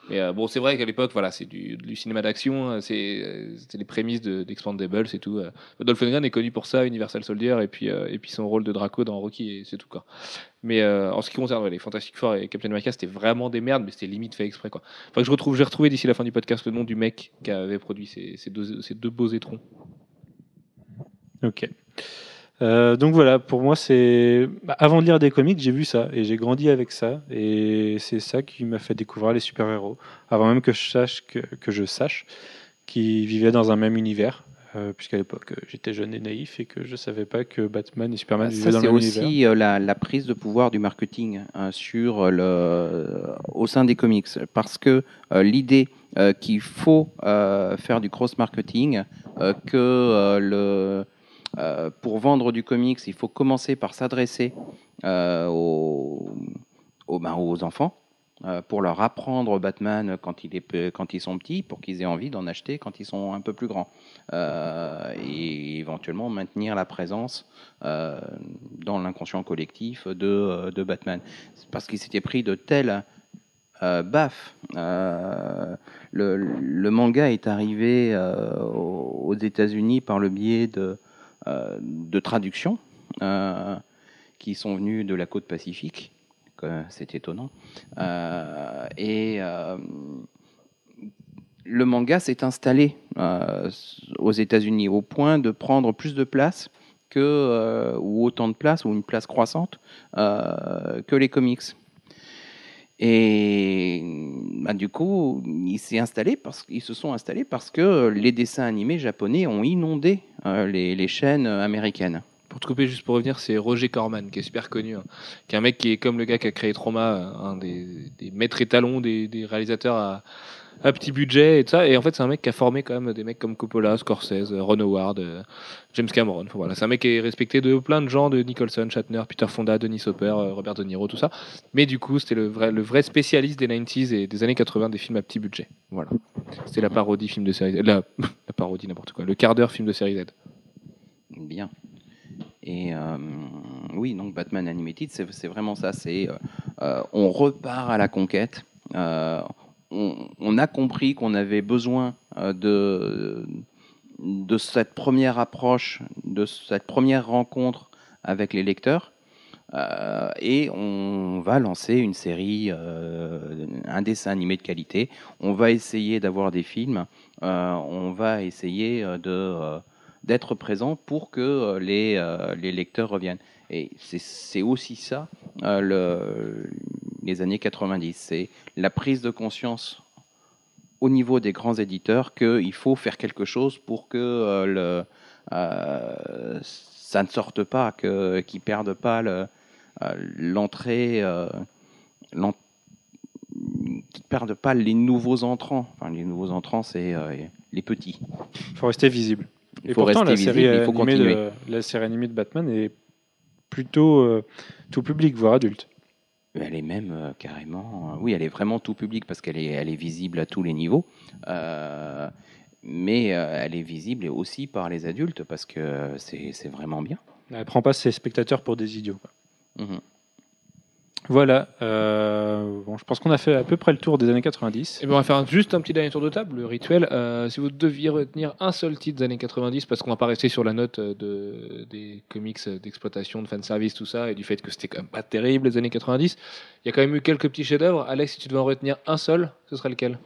Mais euh, bon, c'est vrai qu'à l'époque, voilà, c'est du, cinéma d'action, euh, c'est euh, les prémices de- d'Expandables et tout. euh. Dolph Lundgren est connu pour ça, Universal Soldier, et puis, son rôle de Draco dans Rocky, et c'est tout quoi. Mais en ce qui concerne les Fantastic Four et Captain America, c'était vraiment des merdes, mais c'était limite fait exprès quoi. Enfin, je retrouve, j'ai retrouvé d'ici la fin du podcast le nom du mec qui avait produit ces deux beaux étrons. Ok. Euh, donc voilà, pour moi, c'est. bah, avant de lire des comics, j'ai vu ça et j'ai grandi avec ça. Et c'est ça qui m'a fait découvrir les super-héros. Avant même que je sache que, que je sache qu'ils vivaient dans un même univers. Euh, Puisqu'à l'époque, euh, j'étais jeune et naïf et que je savais pas que Batman et Superman ça, vivaient dans c'est le même univers. aussi euh, la, la prise de pouvoir du marketing hein, sur le, au sein des comics. Parce que euh, l'idée euh, qu'il faut faire du cross-marketing, euh, que le, euh, pour vendre du comics, il faut commencer par s'adresser euh, aux, ben, aux enfants. euh, pour leur apprendre Batman quand, ils sont petits, pour qu'ils aient envie d'en acheter quand ils sont un peu plus grands. Et éventuellement maintenir la présence dans l'inconscient collectif de, Batman. Parce qu'il s'était pris de tels euh, le, manga est arrivé aux États-Unis par le biais de, de traductions euh, qui sont venues de la côte pacifique. que C'est étonnant. Euh, et euh, le manga s'est installé euh, aux États-Unis au point de prendre plus de place euh, ou autant de place, ou une place croissante, euh, que les comics. Et bah, du coup, il s'est installé parce ils se sont installés parce que les dessins animés japonais ont inondé euh, les, chaînes américaines. Pour te couper, juste pour revenir, c'est Roger Corman, qui est super connu, hein, qui est un mec qui est comme le gars qui a créé Trauma, euh, un des, des maîtres étalons des, des réalisateurs à, à petit budget et tout ça. Et en fait, c'est un mec qui a formé quand même des mecs comme Coppola, Scorsese, Ron Howard, euh, James Cameron. C'est un mec qui est respecté de plein de gens, de Nicholson, Shatner, Peter Fonda, Denis Hopper, euh, Robert De Niro, tout ça. Mais du coup, c'était le vrai, spécialiste des 90s et des années 80 des films à petit budget. Voilà. C'était la parodie film de série Z. La, parodie, n'importe quoi. Le quart d'heure film de série Z. Bien. Et euh, oui, donc Batman Animated, c'est vraiment ça. C'est on repart à la conquête. On, a compris qu'on avait besoin euh, de cette première approche, de cette première rencontre avec les lecteurs. Euh, et on va lancer une série, euh, un dessin animé de qualité. On va essayer d'avoir des films. On va essayer de d'être présent pour que les, les lecteurs reviennent. Et c'est- aussi ça, le, les années 90. C'est la prise de conscience au niveau des grands éditeurs qu'il faut faire quelque chose pour que euh, le, euh, ça ne sorte pas, qu'ils ne perdent pas le, euh, l'entrée, euh, qu'ils ne perdent pas les nouveaux entrants. Enfin, les nouveaux entrants, c'est les petits. Il faut rester visible. Il Et faut pourtant, rester la série, visible, il faut de, la série animée de Batman est plutôt tout public, voire adulte. Elle est même euh, carrément. euh, oui, elle est vraiment tout public parce qu'elle est, elle est visible à tous les niveaux. Euh, mais euh, elle est visible aussi par les adultes parce que c'est c'est vraiment bien. Elle prend pas ses spectateurs pour des idiots. quoi. Mhm. Voilà. euh, bon, je pense qu'on a fait à peu près le tour des années 90. Et ben on va faire un- juste un petit dernier tour de table, le rituel. Euh, si vous deviez retenir un seul titre des années 90, parce qu'on va pas rester sur la note euh, de, des comics euh, d'exploitation, de fanservice, tout ça, et du fait que c'était quand même pas terrible les années 90, il y a quand même eu quelques petits chefs-d'œuvre. Alex, si tu devais en retenir un seul, ce serait lequel?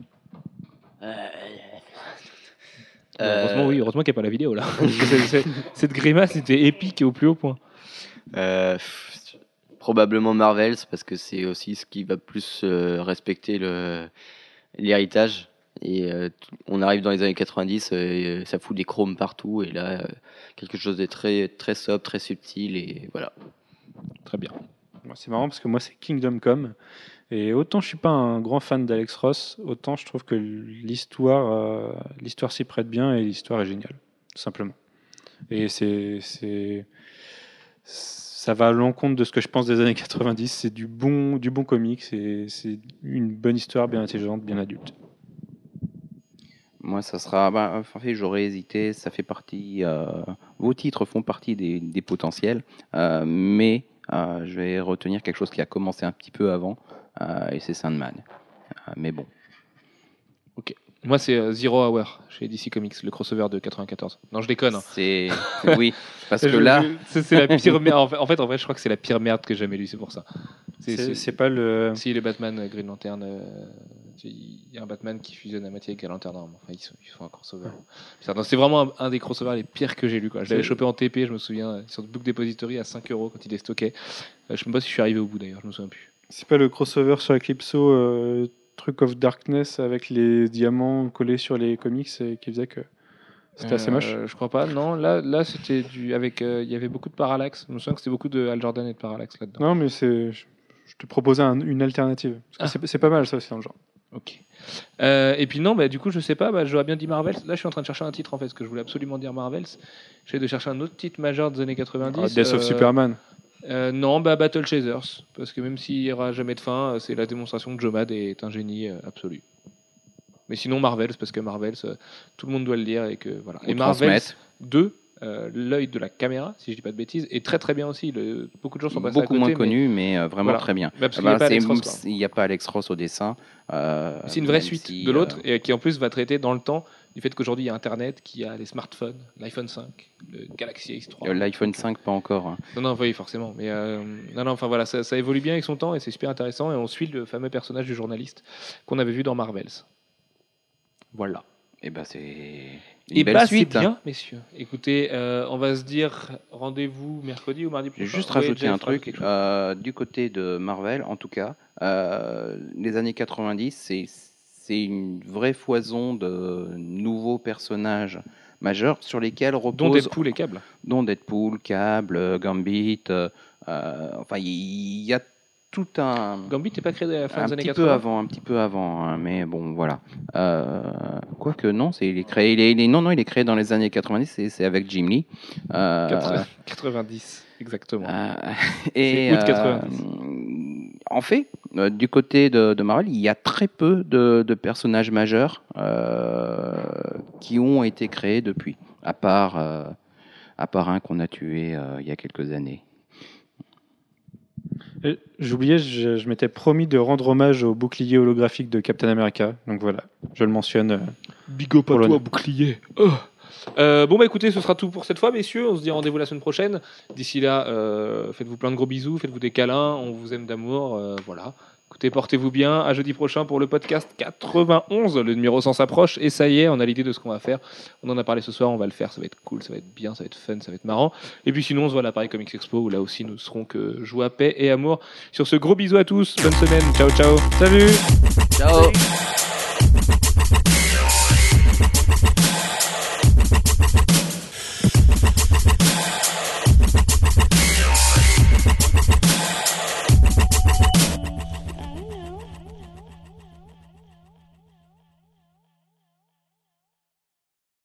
Heureusement, oui, heureusement qu'il n'y a pas la vidéo là. Cette grimace était épique et au plus haut point. Euh, probablement Marvels parce que c'est aussi ce qui va plus euh, respecter l'héritage. Et euh, on arrive dans les années 90, euh, ça fout des chromes partout et là quelque chose de très très sobre, très subtil et voilà. Très bien. C'est marrant parce que moi, c'est Kingdom Come. Et autant je suis pas un grand fan d'Alex Ross, autant je trouve que l'histoire l'histoire s'y prête bien et l'histoire est géniale, tout simplement. Et c'est ça va à l'encontre de ce que je pense des années 90. C'est du bon du bon comics, c'est une bonne histoire bien intelligente, bien adulte. Moi, ça sera. Bah, en fait, j'aurais hésité. Ça fait partie. euh, vos titres font partie des, potentiels, euh, mais euh, je vais retenir quelque chose qui a commencé un petit peu avant, et c'est Sandman. Mais bon. Moi, c'est euh, Zero Hour chez DC Comics, le crossover de 94. Non, je déconne. hein. C'est. oui, parce que là. c'est la pire merde. En fait, en fait, en vrai, je crois que c'est la pire merde que j'ai jamais lue, c'est pour ça. C'est- pas le Si les Batman, euh, Green Lantern, euh, il y a un Batman qui fusionne à moitié avec Green Lantern. Enfin, ils, sont- ils font un crossover. Non, C'est vraiment un, un des crossovers les pires que j'ai lu. Quoi. Je l'avais chopé en TP, je me souviens, sur Book Depository à 5 euros quand il est stocké. Euh, je sais même pas si je suis arrivé au bout d'ailleurs, je me souviens plus. c'est pas le crossover sur Eclipso euh, truc of darkness avec les diamants collés sur les comics et qui faisait que c'était assez Euh, moche. Je crois pas. Non, là, là c'était du. avec euh, Il y avait beaucoup de parallaxe. Je me souviens que c'était beaucoup de Al Jordan et de parallaxe là-dedans. Non, mais c'est. Je, je te proposais un- une alternative. Que c'est- pas mal ça aussi dans le genre. Ok. Euh, et puis non, bah, du coup, je sais pas, bah, j'aurais bien dit Marvels. Là, je suis en train de chercher un titre en fait, parce que je voulais absolument dire Marvels. J'essaie de chercher un autre titre majeur des années 90. Ah, Death of Euh, Superman. Euh, non, bah, Battle Chasers. Parce que même s'il n'y aura jamais de fin, euh, c'est la démonstration que Joe Mad est un génie euh, absolu. Mais sinon, Marvels, parce que Marvels, euh, tout le monde doit le dire. Et, que, voilà. on et Marvels transmette. 2, euh, l'œil de la caméra, si je dis pas de bêtises, est très très bien aussi. Le- beaucoup de gens sont passés à Beaucoup côté. moins mais- connu, mais euh, vraiment Voilà. très bien. Bah, Ah bah. Il n'y a pas Alex Ross au dessin. euh, C'est une vraie suite si, de l'autre et qui en plus va traiter dans le temps du fait qu'aujourd'hui il y a Internet, qu'il y a les smartphones, l'iPhone 5, le Galaxy S3. euh, L'iPhone 5, pas encore. hein. Non, non, oui, forcément. Mais non, non, enfin voilà, ça, ça évolue bien avec son temps et c'est super intéressant. Et on suit le fameux personnage du journaliste qu'on avait vu dans Marvels. Voilà. Et bah, c'est une Et belle bah, suite. bien, messieurs. Écoutez, euh, on va se dire rendez-vous mercredi ou mardi Je vais prochain. juste rajouter un truc. euh, du côté de Marvel, en tout cas, euh, les années 90, c'est une vraie foison de nouveaux personnages majeurs sur lesquels Dont repose Deadpool et Cable. dont Deadpool, Cable, Gambit. enfin, il y, a tout un Gambit n'est pas créé à la fin un des années petit 80. peu avant, un petit peu avant, hein, mais bon, voilà. Euh, Quoique non, c'est il est créé, il est, il est- non non, il est créé dans les années 90, c'est- c'est avec Jim Lee. Euh, 80 90, exactement. euh, et août euh, 90. en fait, euh, du côté de, de Marvel, il y a très peu de, de personnages majeurs euh, qui ont été créés depuis, à part, euh, à part un qu'on a tué euh, il y a quelques années. Et J'oubliais, je, je m'étais promis de rendre hommage au bouclier holographique de Captain America. Donc voilà, je le mentionne. euh, Big up Pour l'honneur. bouclier. Oh. Euh, bon bah écoutez, ce sera tout pour cette fois, messieurs. On se dit rendez-vous la semaine prochaine. D'ici là, euh, faites-vous plein de gros bisous, faites-vous des câlins. On vous aime d'amour. euh, voilà. Écoutez, portez-vous bien. À jeudi prochain pour le podcast 91. Le numéro 100 s'approche et ça y est, on a l'idée de ce qu'on va faire. On en a parlé ce soir. On va le faire. Ça va être cool, ça va être bien, ça va être fun, ça va être marrant. Et puis sinon, on se voit à la Paris Comics Expo où là aussi nous serons que joie, paix et amour. Sur ce, gros bisous à tous. Bonne semaine. Ciao, ciao. Salut. Ciao